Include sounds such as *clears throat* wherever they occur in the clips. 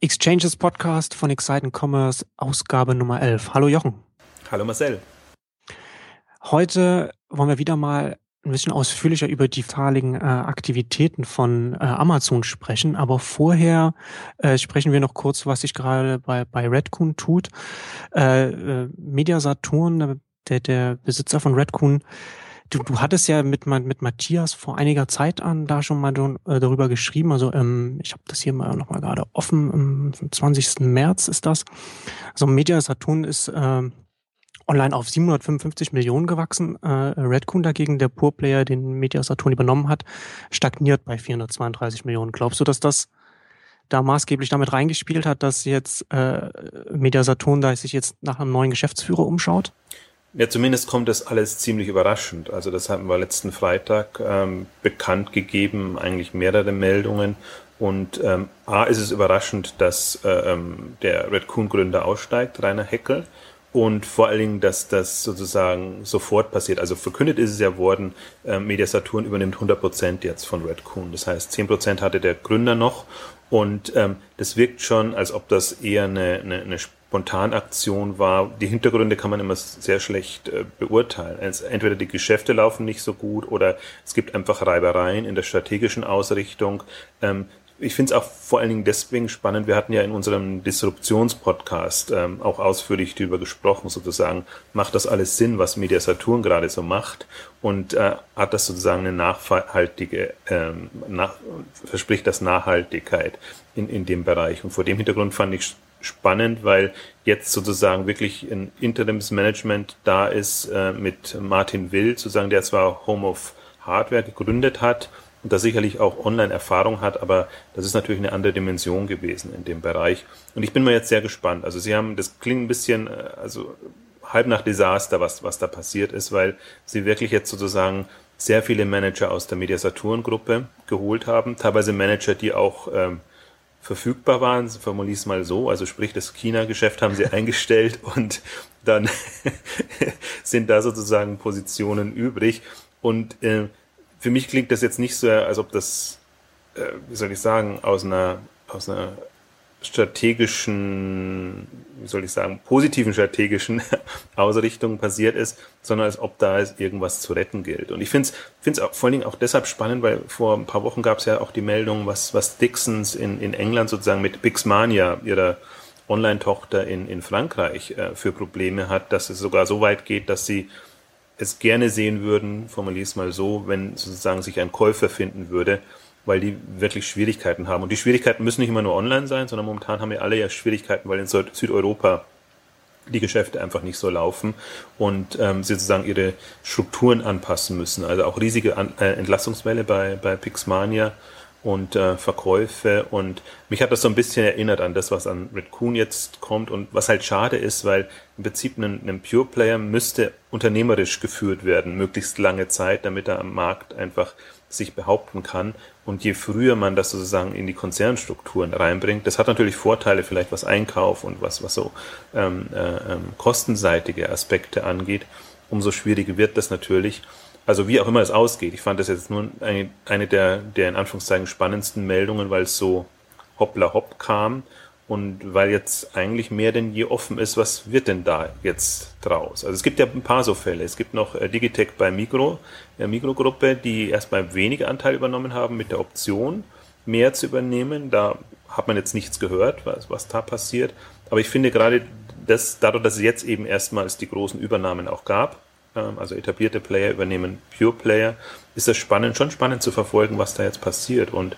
Exchanges Podcast von Excite Commerce, Ausgabe Nummer 11. Hallo Jochen. Hallo Marcel. Heute wollen wir wieder mal ein bisschen ausführlicher über die digitalen äh, Aktivitäten von äh, Amazon sprechen. Aber vorher äh, sprechen wir noch kurz, was sich gerade bei, bei Redcoon tut. Äh, äh, Media Saturn, der, der Besitzer von Redcoon, Du, du hattest ja mit, mit Matthias vor einiger Zeit an da schon mal äh, darüber geschrieben. Also ähm, ich habe das hier mal noch mal gerade offen. Am 20. März ist das. Also Media Saturn ist äh, online auf 755 Millionen gewachsen. Äh, Redcoon dagegen, der Pure-Player, den Media Saturn übernommen hat, stagniert bei 432 Millionen. Glaubst du, dass das da maßgeblich damit reingespielt hat, dass jetzt äh, Media Saturn da sich jetzt nach einem neuen Geschäftsführer umschaut? Ja, zumindest kommt das alles ziemlich überraschend. Also das hatten wir letzten Freitag ähm, bekannt gegeben, eigentlich mehrere Meldungen. Und ähm, A ist es überraschend, dass äh, ähm, der Red Coon-Gründer aussteigt, Rainer Heckel. Und vor allen Dingen, dass das sozusagen sofort passiert. Also verkündet ist es ja worden, äh, Media Saturn übernimmt 100 Prozent jetzt von Red Coon. Das heißt, 10 Prozent hatte der Gründer noch. Und ähm, das wirkt schon, als ob das eher eine, eine, eine Spontanaktion war. Die Hintergründe kann man immer sehr schlecht äh, beurteilen. entweder die Geschäfte laufen nicht so gut oder es gibt einfach Reibereien in der strategischen Ausrichtung. Ähm, ich finde es auch vor allen Dingen deswegen spannend. Wir hatten ja in unserem Disruptionspodcast ähm, auch ausführlich darüber gesprochen, sozusagen, macht das alles Sinn, was Media Saturn gerade so macht und äh, hat das sozusagen eine nachhaltige, ähm, nach, verspricht das Nachhaltigkeit in, in dem Bereich. Und vor dem Hintergrund fand ich spannend, weil jetzt sozusagen wirklich ein Interimsmanagement da ist äh, mit Martin Will, sozusagen, der zwar Home of Hardware gegründet hat und da sicherlich auch Online-Erfahrung hat, aber das ist natürlich eine andere Dimension gewesen in dem Bereich. Und ich bin mal jetzt sehr gespannt. Also Sie haben, das klingt ein bisschen, äh, also halb nach Desaster, was, was da passiert ist, weil Sie wirklich jetzt sozusagen sehr viele Manager aus der Mediasaturn-Gruppe geholt haben, teilweise Manager, die auch ähm, verfügbar waren, formuliere es mal so, also sprich das China-Geschäft haben sie *laughs* eingestellt und dann *laughs* sind da sozusagen Positionen übrig. Und äh, für mich klingt das jetzt nicht so, als ob das, äh, wie soll ich sagen, aus einer, aus einer strategischen, wie soll ich sagen, positiven strategischen *laughs* Ausrichtung passiert ist, sondern als ob da irgendwas zu retten gilt. Und ich finde es vor allen Dingen auch deshalb spannend, weil vor ein paar Wochen gab es ja auch die Meldung, was, was Dixons in, in England sozusagen mit Pixmania, ihrer Online-Tochter in, in Frankreich, äh, für Probleme hat, dass es sogar so weit geht, dass sie es gerne sehen würden, formuliere es mal so, wenn sozusagen sich ein Käufer finden würde, weil die wirklich Schwierigkeiten haben. Und die Schwierigkeiten müssen nicht immer nur online sein, sondern momentan haben wir alle ja Schwierigkeiten, weil in Südeuropa die Geschäfte einfach nicht so laufen und ähm, sie sozusagen ihre Strukturen anpassen müssen. Also auch riesige An äh, Entlassungswelle bei, bei Pixmania und äh, Verkäufe und mich hat das so ein bisschen erinnert an das, was an Red Coon jetzt kommt und was halt schade ist, weil im Prinzip ein, ein Pure Player müsste unternehmerisch geführt werden, möglichst lange Zeit, damit er am Markt einfach sich behaupten kann. Und je früher man das sozusagen in die Konzernstrukturen reinbringt, das hat natürlich Vorteile, vielleicht was Einkauf und was, was so ähm, äh, ähm, kostenseitige Aspekte angeht, umso schwieriger wird das natürlich. Also wie auch immer es ausgeht. Ich fand das jetzt nur eine, eine der, der in Anführungszeichen spannendsten Meldungen, weil es so hoppla hopp kam und weil jetzt eigentlich mehr denn je offen ist, was wird denn da jetzt draus? Also es gibt ja ein paar so Fälle. Es gibt noch äh, Digitech bei Micro, der Mikrogruppe, die erstmal weniger Anteil übernommen haben mit der Option, mehr zu übernehmen. Da hat man jetzt nichts gehört, was, was da passiert. Aber ich finde gerade das, dadurch, dass es jetzt eben erstmals die großen Übernahmen auch gab, ähm, also etablierte Player übernehmen Pure Player, ist das spannend, schon spannend zu verfolgen, was da jetzt passiert. Und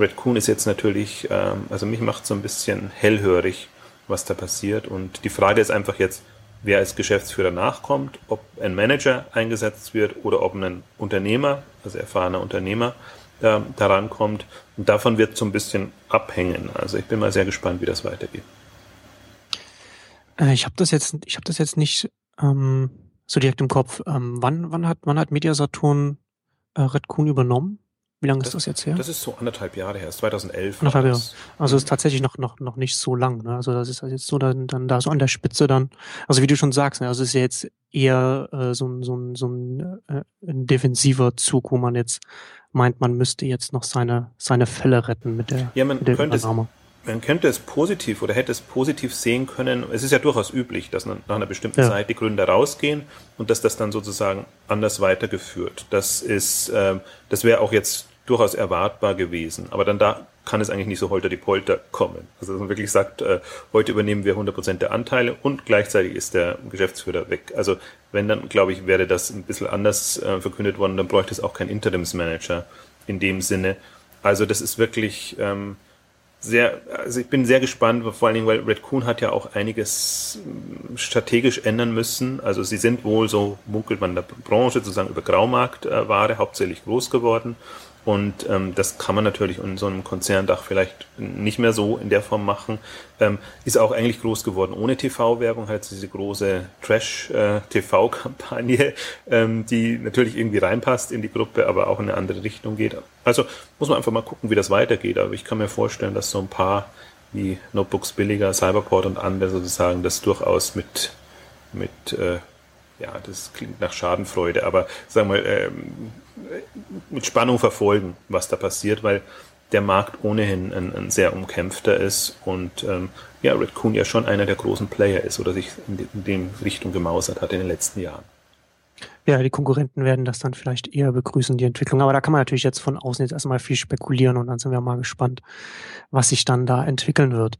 Red Coon ist jetzt natürlich, ähm, also mich macht so ein bisschen hellhörig, was da passiert. Und die Frage ist einfach jetzt, wer als Geschäftsführer nachkommt, ob ein Manager eingesetzt wird oder ob ein Unternehmer, also erfahrener Unternehmer, äh, daran kommt. Und davon wird so ein bisschen abhängen. Also ich bin mal sehr gespannt, wie das weitergeht. Äh, ich habe das jetzt, ich habe das jetzt nicht ähm, so direkt im Kopf. Ähm, wann, wann hat, wann hat Mediasaturn äh, Red Coon übernommen? Wie lange ist das jetzt her? Das ist so anderthalb Jahre her, 2011. Anderthalb Jahre. Also ist tatsächlich noch, noch, noch nicht so lang. Ne? Also das ist jetzt so dann, dann da so an der Spitze dann. Also wie du schon sagst, ne? also es ist ja jetzt eher äh, so, ein so, ein so ein, äh, ein defensiver Zug, wo man jetzt meint, man müsste jetzt noch seine, seine Fälle retten mit der, ja, man mit der könnte, Übernahme man könnte es positiv oder hätte es positiv sehen können. Es ist ja durchaus üblich, dass nach einer bestimmten ja. Zeit die Gründer rausgehen und dass das dann sozusagen anders weitergeführt. Das ist, äh, das wäre auch jetzt durchaus erwartbar gewesen. Aber dann da kann es eigentlich nicht so holter die Polter kommen. Also dass man wirklich sagt, äh, heute übernehmen wir 100% der Anteile und gleichzeitig ist der Geschäftsführer weg. Also wenn dann, glaube ich, wäre das ein bisschen anders äh, verkündet worden, dann bräuchte es auch keinen Interimsmanager in dem Sinne. Also das ist wirklich ähm, sehr, also ich bin sehr gespannt, vor allen Dingen, weil Red Coon hat ja auch einiges ähm, strategisch ändern müssen. Also sie sind wohl, so munkelt man in der Branche, sozusagen über Graumarktware hauptsächlich groß geworden und ähm, das kann man natürlich in so einem Konzerndach vielleicht nicht mehr so in der Form machen. Ähm, ist auch eigentlich groß geworden ohne TV-Werbung, halt diese große Trash-TV-Kampagne, äh, *laughs* ähm, die natürlich irgendwie reinpasst in die Gruppe, aber auch in eine andere Richtung geht. Also muss man einfach mal gucken, wie das weitergeht. Aber ich kann mir vorstellen, dass so ein paar wie Notebooks billiger, Cyberport und andere sozusagen das durchaus mit, mit äh, ja, das klingt nach Schadenfreude, aber sagen wir, ähm, mit Spannung verfolgen, was da passiert, weil der Markt ohnehin ein, ein sehr umkämpfter ist und ähm, ja, Red Coon ja schon einer der großen Player ist oder sich in, in dem Richtung gemausert hat in den letzten Jahren. Ja, die Konkurrenten werden das dann vielleicht eher begrüßen, die Entwicklung. Aber da kann man natürlich jetzt von außen jetzt erstmal viel spekulieren und dann sind wir mal gespannt, was sich dann da entwickeln wird.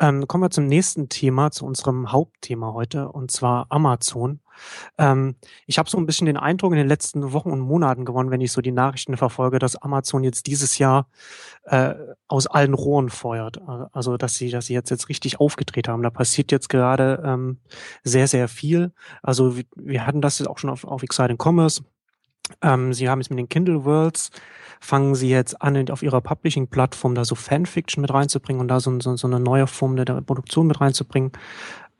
Ähm, kommen wir zum nächsten Thema, zu unserem Hauptthema heute, und zwar Amazon. Ähm, ich habe so ein bisschen den Eindruck in den letzten Wochen und Monaten gewonnen, wenn ich so die Nachrichten verfolge, dass Amazon jetzt dieses Jahr äh, aus allen Rohren feuert. Also dass sie, dass sie jetzt jetzt richtig aufgedreht haben. Da passiert jetzt gerade ähm, sehr, sehr viel. Also wir, wir hatten das jetzt auch schon auf, auf Exciting Commerce. Ähm, sie haben jetzt mit den Kindle Worlds fangen sie jetzt an, auf ihrer Publishing-Plattform da so Fanfiction mit reinzubringen und da so, so, so eine neue Form der, der Produktion mit reinzubringen.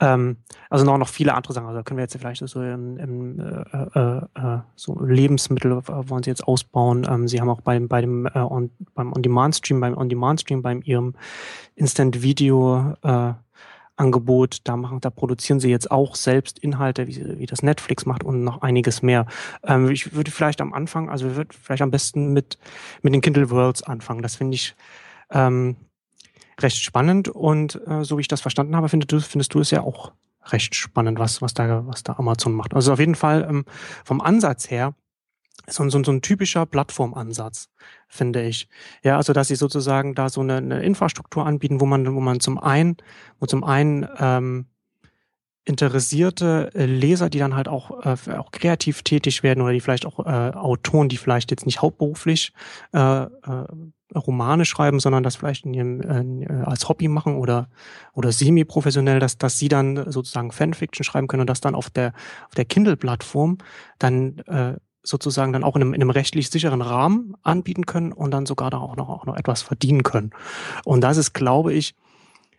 Ähm, also noch, noch viele andere Sachen. Also können wir jetzt vielleicht so im, im äh, äh, äh so Lebensmittel wollen sie jetzt ausbauen. Ähm, sie haben auch beim, bei dem, äh, on, beim On-Demand-Stream, beim On-Demand-Stream, beim ihrem Instant-Video äh, Angebot, da machen, da produzieren sie jetzt auch selbst Inhalte, wie, wie das Netflix macht und noch einiges mehr. Ähm, ich würde vielleicht am Anfang, also ich würde vielleicht am besten mit, mit den Kindle Worlds anfangen. Das finde ich, ähm, recht spannend und äh, so wie ich das verstanden habe, findest du, findest du es ja auch recht spannend, was, was da, was da Amazon macht. Also auf jeden Fall ähm, vom Ansatz her so, so, so ein typischer Plattformansatz, finde ich. Ja, also dass sie sozusagen da so eine, eine Infrastruktur anbieten, wo man, wo man zum einen, wo zum einen ähm, interessierte äh, Leser, die dann halt auch, äh, auch kreativ tätig werden oder die vielleicht auch äh, Autoren, die vielleicht jetzt nicht hauptberuflich äh, äh, Romane schreiben, sondern das vielleicht in ihrem, äh, als Hobby machen oder, oder semi-professionell, dass, dass sie dann sozusagen Fanfiction schreiben können und das dann auf der, auf der Kindle-Plattform dann äh, sozusagen dann auch in einem, in einem rechtlich sicheren Rahmen anbieten können und dann sogar da auch noch, auch noch etwas verdienen können. Und das ist, glaube ich,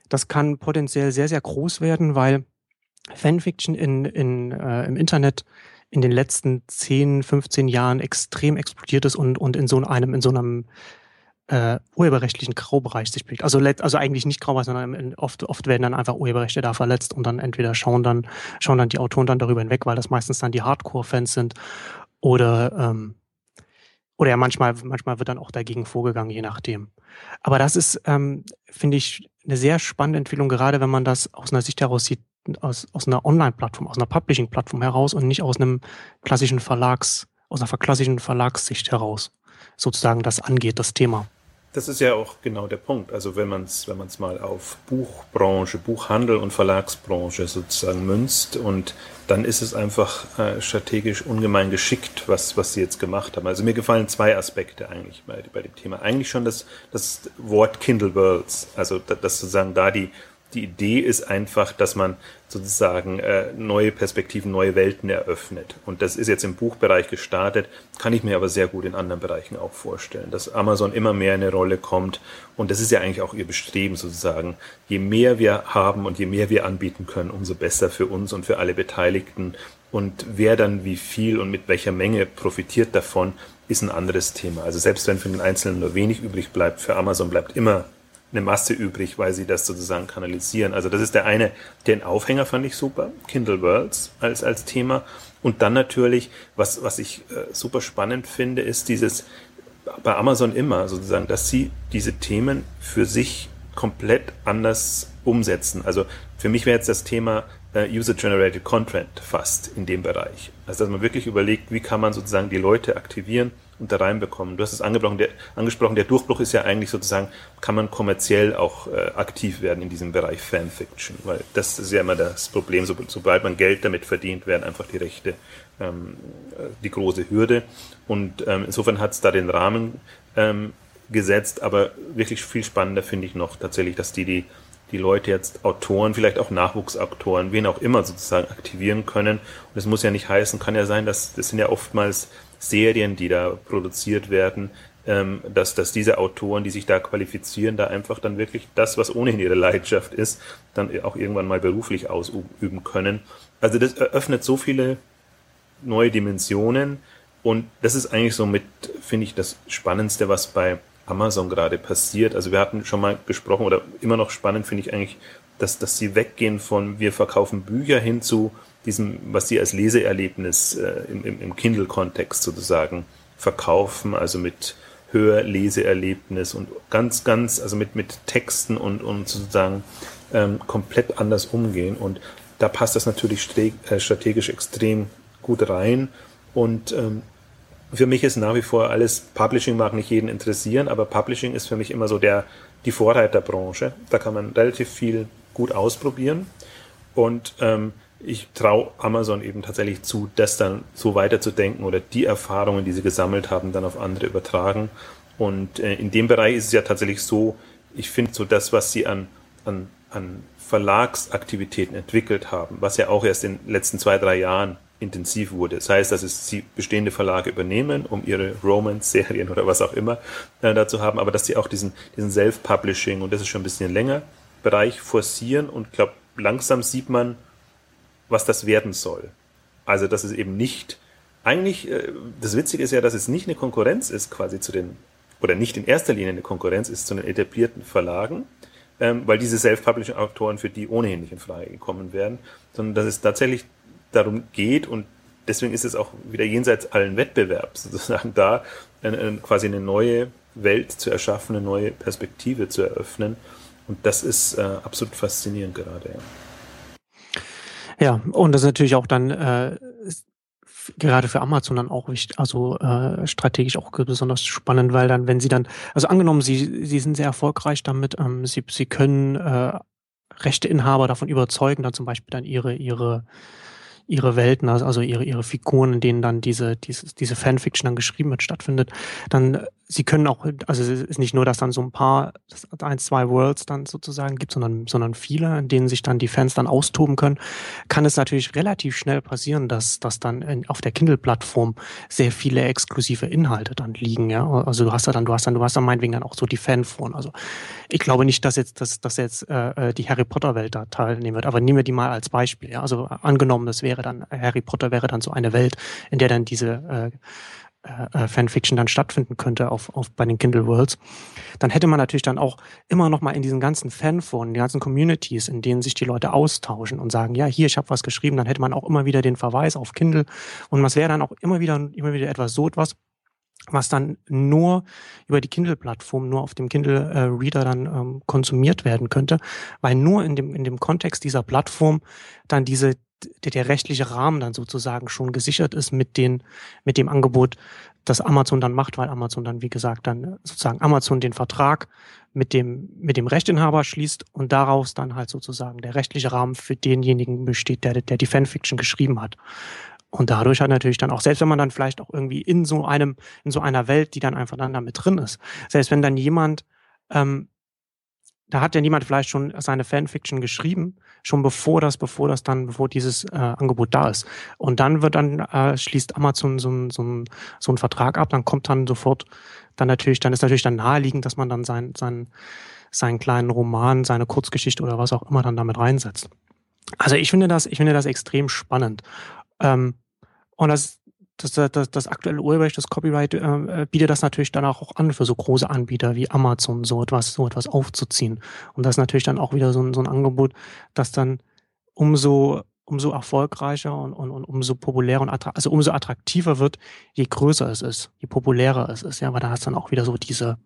das kann potenziell sehr, sehr groß werden, weil Fanfiction in, in, äh, im Internet in den letzten 10, 15 Jahren extrem explodiert ist und, und in so einem, in so einem äh, urheberrechtlichen Graubereich sich bewegt. Also, also eigentlich nicht Graubereich, sondern oft, oft werden dann einfach Urheberrechte da verletzt und dann entweder schauen dann, schauen dann die Autoren dann darüber hinweg, weil das meistens dann die Hardcore-Fans sind oder, ähm, oder ja, manchmal, manchmal wird dann auch dagegen vorgegangen, je nachdem. Aber das ist, ähm, finde ich, eine sehr spannende Entwicklung, gerade wenn man das aus einer Sicht heraus sieht, aus, aus einer Online-Plattform, aus einer Publishing-Plattform heraus und nicht aus einem klassischen Verlags, aus einer klassischen Verlagssicht heraus sozusagen das angeht, das Thema. Das ist ja auch genau der Punkt. Also wenn man es wenn man's mal auf Buchbranche, Buchhandel und Verlagsbranche sozusagen münzt und dann ist es einfach äh, strategisch ungemein geschickt, was, was sie jetzt gemacht haben. Also mir gefallen zwei Aspekte eigentlich bei, bei dem Thema. Eigentlich schon das, das Wort Kindle Worlds, also dass sozusagen da die die Idee ist einfach, dass man sozusagen äh, neue Perspektiven, neue Welten eröffnet. Und das ist jetzt im Buchbereich gestartet, kann ich mir aber sehr gut in anderen Bereichen auch vorstellen, dass Amazon immer mehr eine Rolle kommt. Und das ist ja eigentlich auch ihr Bestreben sozusagen. Je mehr wir haben und je mehr wir anbieten können, umso besser für uns und für alle Beteiligten. Und wer dann wie viel und mit welcher Menge profitiert davon, ist ein anderes Thema. Also selbst wenn für den Einzelnen nur wenig übrig bleibt, für Amazon bleibt immer eine Masse übrig, weil sie das sozusagen kanalisieren. Also das ist der eine, den Aufhänger fand ich super, Kindle Worlds als, als Thema. Und dann natürlich, was, was ich äh, super spannend finde, ist dieses, bei Amazon immer sozusagen, dass sie diese Themen für sich komplett anders umsetzen. Also für mich wäre jetzt das Thema User-Generated Content fast in dem Bereich. Also dass man wirklich überlegt, wie kann man sozusagen die Leute aktivieren und da reinbekommen. Du hast es angesprochen der, angesprochen, der Durchbruch ist ja eigentlich sozusagen, kann man kommerziell auch äh, aktiv werden in diesem Bereich Fanfiction, weil das ist ja immer das Problem, so, sobald man Geld damit verdient, werden einfach die Rechte ähm, die große Hürde. Und ähm, insofern hat es da den Rahmen ähm, gesetzt, aber wirklich viel spannender finde ich noch tatsächlich, dass die die die Leute jetzt Autoren, vielleicht auch Nachwuchsautoren, wen auch immer sozusagen aktivieren können. Und es muss ja nicht heißen, kann ja sein, dass das sind ja oftmals Serien, die da produziert werden, ähm, dass, dass diese Autoren, die sich da qualifizieren, da einfach dann wirklich das, was ohnehin ihre Leidenschaft ist, dann auch irgendwann mal beruflich ausüben können. Also das eröffnet so viele neue Dimensionen und das ist eigentlich so mit, finde ich, das Spannendste, was bei Amazon gerade passiert. Also wir hatten schon mal gesprochen oder immer noch spannend finde ich eigentlich, dass, dass sie weggehen von wir verkaufen Bücher hin zu diesem, was sie als Leseerlebnis äh, im, im, im Kindle-Kontext sozusagen verkaufen, also mit Hörleseerlebnis und ganz, ganz, also mit, mit Texten und, und sozusagen ähm, komplett anders umgehen. Und da passt das natürlich äh, strategisch extrem gut rein. Und ähm, für mich ist nach wie vor alles, Publishing mag nicht jeden interessieren, aber Publishing ist für mich immer so der, die Vorreiterbranche. Da kann man relativ viel gut ausprobieren. Und ähm, ich traue Amazon eben tatsächlich zu, das dann so weiterzudenken oder die Erfahrungen, die sie gesammelt haben, dann auf andere übertragen. Und äh, in dem Bereich ist es ja tatsächlich so, ich finde so das, was sie an, an, an Verlagsaktivitäten entwickelt haben, was ja auch erst in den letzten zwei, drei Jahren intensiv wurde. Das heißt, dass es sie bestehende Verlage übernehmen, um ihre Romance-Serien oder was auch immer äh, dazu haben, aber dass sie auch diesen, diesen Self-Publishing, und das ist schon ein bisschen länger, Bereich forcieren und glaube, langsam sieht man, was das werden soll. Also, dass es eben nicht, eigentlich, äh, das Witzige ist ja, dass es nicht eine Konkurrenz ist quasi zu den, oder nicht in erster Linie eine Konkurrenz ist zu den etablierten Verlagen, ähm, weil diese Self-Publishing-Autoren für die ohnehin nicht in Frage gekommen wären, sondern dass es tatsächlich darum geht und deswegen ist es auch wieder jenseits allen Wettbewerbs sozusagen da, eine, quasi eine neue Welt zu erschaffen, eine neue Perspektive zu eröffnen. Und das ist äh, absolut faszinierend gerade. Ja. ja, und das ist natürlich auch dann äh, gerade für Amazon dann auch wichtig, also äh, strategisch auch besonders spannend, weil dann, wenn sie dann, also angenommen, sie, sie sind sehr erfolgreich damit, ähm, sie, sie können äh, Rechteinhaber davon überzeugen, dann zum Beispiel dann ihre, ihre ihre Welten, also, also ihre, ihre Figuren, in denen dann diese, diese, diese Fanfiction dann geschrieben wird, stattfindet, dann sie können auch, also es ist nicht nur, dass dann so ein paar, ein, zwei Worlds dann sozusagen gibt, sondern, sondern viele, in denen sich dann die Fans dann austoben können, kann es natürlich relativ schnell passieren, dass, dass dann in, auf der Kindle-Plattform sehr viele exklusive Inhalte dann liegen, ja. Also du hast ja dann, du hast dann, du hast dann meinetwegen dann auch so die Fanforen. Also ich glaube nicht, dass jetzt, dass, dass jetzt äh, äh die Harry Potter-Welt da teilnehmen wird, aber nehmen wir die mal als Beispiel, ja. Also angenommen, das wäre dann, Harry Potter wäre dann so eine Welt, in der dann diese äh, äh, äh, Fanfiction dann stattfinden könnte auf, auf bei den Kindle Worlds, dann hätte man natürlich dann auch immer noch mal in diesen ganzen Fanforen, die ganzen Communities, in denen sich die Leute austauschen und sagen, ja, hier, ich habe was geschrieben, dann hätte man auch immer wieder den Verweis auf Kindle. Und was wäre dann auch immer wieder immer wieder etwas so etwas, was dann nur über die Kindle-Plattform, nur auf dem Kindle-Reader dann ähm, konsumiert werden könnte, weil nur in dem, in dem Kontext dieser Plattform dann diese, der, der rechtliche Rahmen dann sozusagen schon gesichert ist mit den, mit dem Angebot, das Amazon dann macht, weil Amazon dann, wie gesagt, dann sozusagen Amazon den Vertrag mit dem, mit dem Rechtinhaber schließt und daraus dann halt sozusagen der rechtliche Rahmen für denjenigen besteht, der, der die Fanfiction geschrieben hat. Und dadurch hat natürlich dann auch, selbst wenn man dann vielleicht auch irgendwie in so einem, in so einer Welt, die dann einfach dann damit drin ist, selbst wenn dann jemand ähm, da hat ja niemand vielleicht schon seine Fanfiction geschrieben, schon bevor das, bevor das dann, bevor dieses äh, Angebot da ist. Und dann wird dann, äh, schließt Amazon so, so, ein, so einen Vertrag ab, dann kommt dann sofort, dann natürlich, dann ist natürlich dann naheliegend, dass man dann sein, sein, seinen kleinen Roman, seine Kurzgeschichte oder was auch immer dann damit reinsetzt. Also ich finde das, ich finde das extrem spannend. Ähm, und das das, das, das aktuelle Urheberrecht, das Copyright äh, äh, bietet das natürlich dann auch an für so große Anbieter wie Amazon, so etwas, so etwas aufzuziehen. Und das ist natürlich dann auch wieder so ein, so ein Angebot, das dann umso umso erfolgreicher und, und, und umso populärer und also umso attraktiver wird, je größer es ist, je populärer es ist, ja, weil da hast dann auch wieder so diese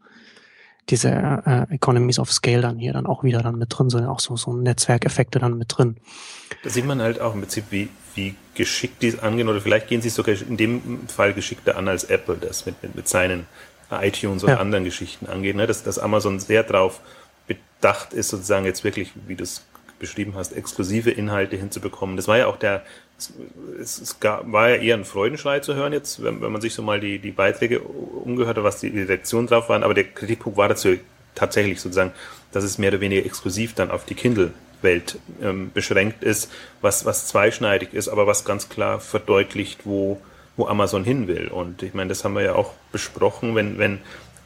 diese äh, Economies of Scale dann hier dann auch wieder dann mit drin sind, auch so, so Netzwerkeffekte dann mit drin. Da sieht man halt auch im Prinzip, wie, wie geschickt die es angehen, oder vielleicht gehen sie sogar in dem Fall geschickter an als Apple das mit, mit, mit seinen iTunes und ja. anderen Geschichten angeht, ne? dass, dass Amazon sehr drauf bedacht ist, sozusagen jetzt wirklich, wie du es beschrieben hast, exklusive Inhalte hinzubekommen. Das war ja auch der, es, es gab, war ja eher ein Freudenschrei zu hören jetzt, wenn, wenn man sich so mal die, die Beiträge umgehört hat, was die, Reaktionen drauf waren, aber der Kritikpunkt war dazu tatsächlich sozusagen, dass es mehr oder weniger exklusiv dann auf die Kindle-Welt ähm, beschränkt ist, was, was zweischneidig ist, aber was ganz klar verdeutlicht, wo, wo Amazon hin will. Und ich meine, das haben wir ja auch besprochen, wenn, wenn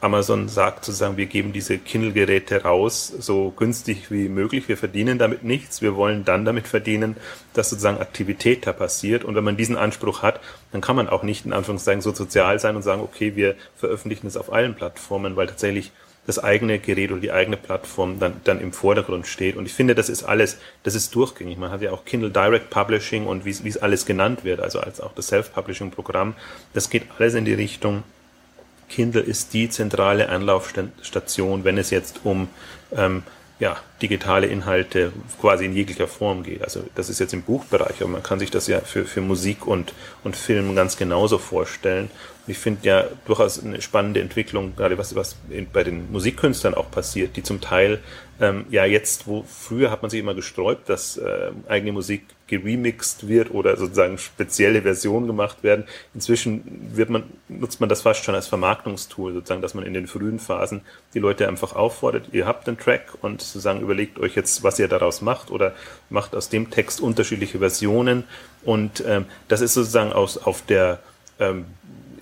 Amazon sagt sozusagen, wir geben diese Kindle-Geräte raus, so günstig wie möglich. Wir verdienen damit nichts. Wir wollen dann damit verdienen, dass sozusagen Aktivität da passiert. Und wenn man diesen Anspruch hat, dann kann man auch nicht in Anführungszeichen so sozial sein und sagen, okay, wir veröffentlichen es auf allen Plattformen, weil tatsächlich das eigene Gerät oder die eigene Plattform dann, dann im Vordergrund steht. Und ich finde, das ist alles, das ist durchgängig. Man hat ja auch Kindle Direct Publishing und wie es alles genannt wird, also als auch das Self-Publishing-Programm. Das geht alles in die Richtung, Kindle ist die zentrale Anlaufstation, wenn es jetzt um ähm, ja, digitale Inhalte quasi in jeglicher Form geht. Also das ist jetzt im Buchbereich, aber man kann sich das ja für, für Musik und, und Film ganz genauso vorstellen. Ich finde ja durchaus eine spannende Entwicklung, gerade was, was bei den Musikkünstlern auch passiert, die zum Teil ähm, ja jetzt, wo früher hat man sich immer gesträubt, dass äh, eigene Musik geremixed wird oder sozusagen spezielle Versionen gemacht werden. Inzwischen wird man, nutzt man das fast schon als Vermarktungstool, sozusagen, dass man in den frühen Phasen die Leute einfach auffordert, ihr habt den Track und sozusagen überlegt euch jetzt, was ihr daraus macht oder macht aus dem Text unterschiedliche Versionen. Und ähm, das ist sozusagen aus, auf der ähm,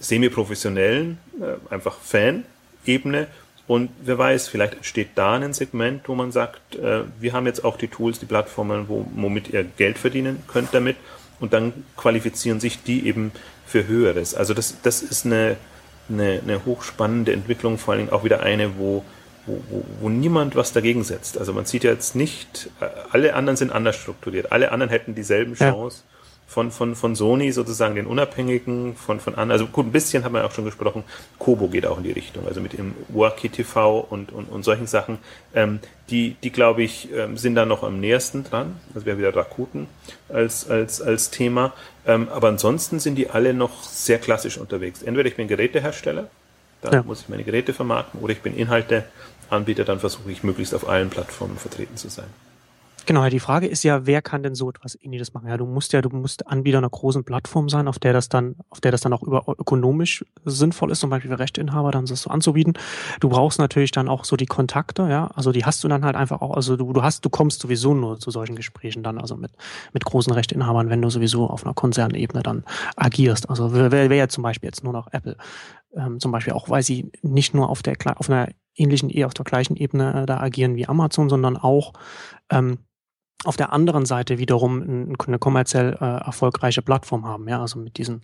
semi-professionellen, äh, einfach Fan-Ebene und wer weiß, vielleicht entsteht da ein Segment, wo man sagt, äh, wir haben jetzt auch die Tools, die Plattformen, wo, womit ihr Geld verdienen könnt damit. Und dann qualifizieren sich die eben für Höheres. Also das, das ist eine, eine, eine hochspannende Entwicklung, vor allen Dingen auch wieder eine, wo, wo, wo, wo niemand was dagegen setzt. Also man sieht ja jetzt nicht, äh, alle anderen sind anders strukturiert, alle anderen hätten dieselben Chance. Von, von, von Sony sozusagen den Unabhängigen von, von an. Also gut, ein bisschen haben wir auch schon gesprochen. Kobo geht auch in die Richtung, also mit dem Waki TV und, und, und solchen Sachen. Ähm, die, die glaube ich, ähm, sind da noch am nähersten dran. Das wäre wieder Rakuten als, als, als Thema. Ähm, aber ansonsten sind die alle noch sehr klassisch unterwegs. Entweder ich bin Gerätehersteller, da ja. muss ich meine Geräte vermarkten, oder ich bin Inhalteanbieter, dann versuche ich möglichst auf allen Plattformen vertreten zu sein. Genau, die Frage ist ja, wer kann denn so etwas ähnliches machen? Ja, du musst ja, du musst Anbieter einer großen Plattform sein, auf der das dann, auf der das dann auch über ökonomisch sinnvoll ist, zum Beispiel für Rechteinhaber dann das so anzubieten. Du brauchst natürlich dann auch so die Kontakte, ja, also die hast du dann halt einfach auch, also du, du hast, du kommst sowieso nur zu solchen Gesprächen dann, also mit, mit großen Rechteinhabern, wenn du sowieso auf einer Konzernebene dann agierst. Also wäre wär ja zum Beispiel jetzt nur noch Apple, ähm, zum Beispiel auch, weil sie nicht nur auf der, auf einer ähnlichen, eher auf der gleichen Ebene äh, da agieren wie Amazon, sondern auch ähm, auf der anderen Seite wiederum eine kommerziell äh, erfolgreiche Plattform haben, ja, also mit diesen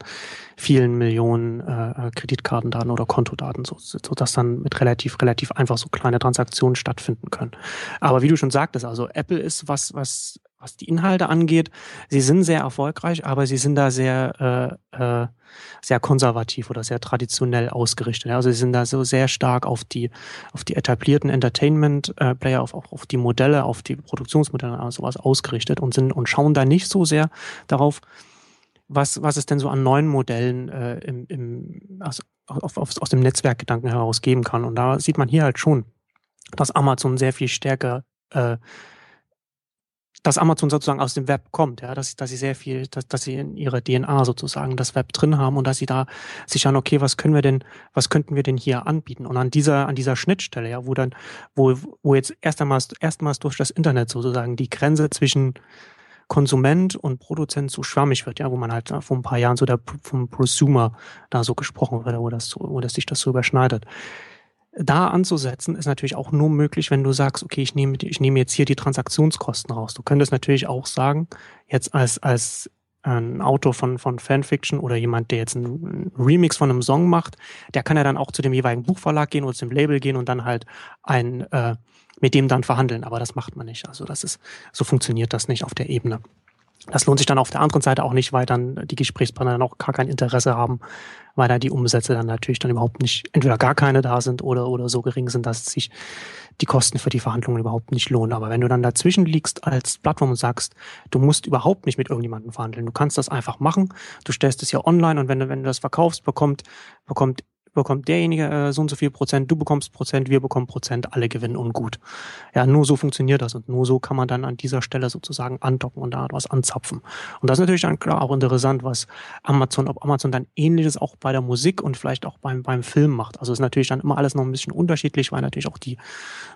vielen Millionen äh, Kreditkartendaten oder Kontodaten, so, so dass dann mit relativ relativ einfach so kleine Transaktionen stattfinden können. Aber wie du schon sagtest, also Apple ist was was was die Inhalte angeht, sie sind sehr erfolgreich, aber sie sind da sehr, äh, äh, sehr konservativ oder sehr traditionell ausgerichtet. Also sie sind da so sehr stark auf die, auf die etablierten Entertainment-Player, auf, auch auf die Modelle, auf die Produktionsmodelle und sowas ausgerichtet und sind und schauen da nicht so sehr darauf, was, was es denn so an neuen Modellen äh, im, im, also auf, auf, aus dem Netzwerkgedanken heraus geben kann. Und da sieht man hier halt schon, dass Amazon sehr viel stärker äh, dass Amazon sozusagen aus dem Web kommt, ja, dass, dass sie sehr viel, dass, dass sie in ihrer DNA sozusagen das Web drin haben und dass sie da sich schauen, okay, was können wir denn, was könnten wir denn hier anbieten? Und an dieser, an dieser Schnittstelle, ja, wo dann, wo, wo jetzt erst einmal, erstmals durch das Internet sozusagen die Grenze zwischen Konsument und Produzent so schwammig wird, ja, wo man halt vor ein paar Jahren so der, vom Prosumer da so gesprochen wurde, wo das, wo das sich das so überschneidet da anzusetzen, ist natürlich auch nur möglich, wenn du sagst, okay, ich nehme, ich nehme jetzt hier die Transaktionskosten raus. Du könntest natürlich auch sagen, jetzt als, als ein Autor von, von Fanfiction oder jemand, der jetzt einen Remix von einem Song macht, der kann ja dann auch zu dem jeweiligen Buchverlag gehen oder zum Label gehen und dann halt ein, äh, mit dem dann verhandeln. Aber das macht man nicht. Also das ist, so funktioniert das nicht auf der Ebene. Das lohnt sich dann auf der anderen Seite auch nicht, weil dann die Gesprächspartner dann auch gar kein Interesse haben, weil da die Umsätze dann natürlich dann überhaupt nicht, entweder gar keine da sind oder, oder so gering sind, dass sich die Kosten für die Verhandlungen überhaupt nicht lohnen. Aber wenn du dann dazwischen liegst als Plattform und sagst, du musst überhaupt nicht mit irgendjemandem verhandeln, du kannst das einfach machen, du stellst es ja online und wenn du, wenn du das verkaufst, bekommt, bekommt bekommt derjenige äh, so und so viel Prozent, du bekommst Prozent, wir bekommen Prozent, alle gewinnen und gut. Ja, nur so funktioniert das und nur so kann man dann an dieser Stelle sozusagen andocken und da was anzapfen. Und das ist natürlich dann klar auch interessant, was Amazon, ob Amazon dann ähnliches auch bei der Musik und vielleicht auch beim, beim Film macht. Also ist natürlich dann immer alles noch ein bisschen unterschiedlich, weil natürlich auch die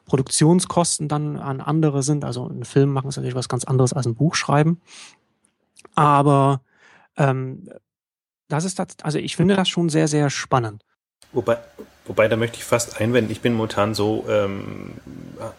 Produktionskosten dann an andere sind. Also ein Film machen ist natürlich was ganz anderes als ein Buch schreiben. Aber ähm, das ist das, also ich finde das schon sehr, sehr spannend. Wobei, wobei, da möchte ich fast einwenden, ich bin momentan so, ähm,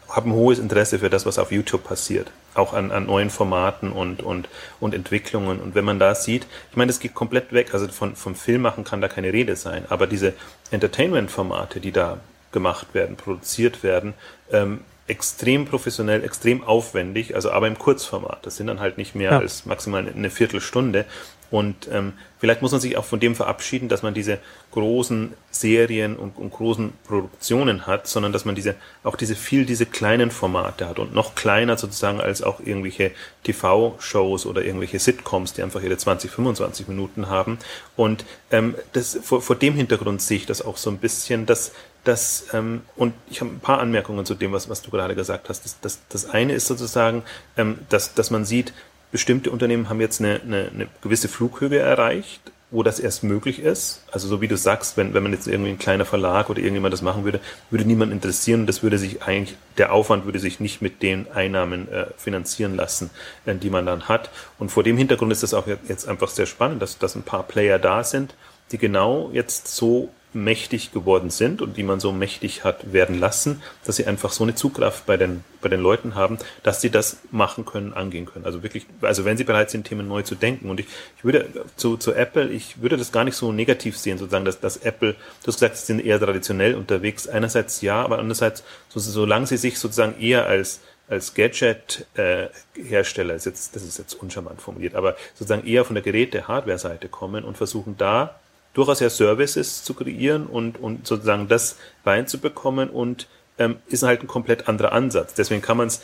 habe ein hohes Interesse für das, was auf YouTube passiert. Auch an, an neuen Formaten und, und, und Entwicklungen. Und wenn man da sieht, ich meine, das geht komplett weg, also von, vom Filmmachen kann da keine Rede sein, aber diese Entertainment-Formate, die da gemacht werden, produziert werden, ähm, extrem professionell, extrem aufwendig, also aber im Kurzformat. Das sind dann halt nicht mehr ja. als maximal eine Viertelstunde. Und ähm, vielleicht muss man sich auch von dem verabschieden, dass man diese großen Serien und, und, großen Produktionen hat, sondern dass man diese auch diese viel diese kleinen Formate hat und noch kleiner sozusagen als auch irgendwelche TV-Shows oder irgendwelche Sitcoms, die einfach ihre 20, 25 Minuten haben. Und ähm, das vor, vor dem Hintergrund sehe ich das auch so ein bisschen, dass das, ähm, und ich habe ein paar Anmerkungen zu dem, was, was du gerade gesagt hast. Das, das, das eine ist sozusagen, ähm, dass, dass man sieht, bestimmte Unternehmen haben jetzt eine, eine, eine gewisse Flughöhe erreicht, wo das erst möglich ist. Also so wie du sagst, wenn, wenn man jetzt irgendwie ein kleiner Verlag oder irgendjemand das machen würde, würde niemand interessieren. Das würde sich eigentlich, der Aufwand würde sich nicht mit den Einnahmen äh, finanzieren lassen, äh, die man dann hat. Und vor dem Hintergrund ist das auch jetzt einfach sehr spannend, dass, dass ein paar Player da sind, die genau jetzt so mächtig geworden sind und die man so mächtig hat werden lassen, dass sie einfach so eine Zugkraft bei den, bei den Leuten haben, dass sie das machen können, angehen können. Also wirklich, also wenn sie bereit sind, Themen neu zu denken. Und ich, ich würde zu, zu Apple, ich würde das gar nicht so negativ sehen, sozusagen, dass, dass Apple, du hast gesagt, sie sind eher traditionell unterwegs. Einerseits ja, aber andererseits, so, solange sie sich sozusagen eher als als Gadget-Hersteller, äh, ist jetzt, das ist jetzt uncharmant formuliert, aber sozusagen eher von der Geräte-Hardware-Seite kommen und versuchen da durchaus ja Services zu kreieren und, und sozusagen das reinzubekommen und ähm, ist halt ein komplett anderer Ansatz. Deswegen kann man es,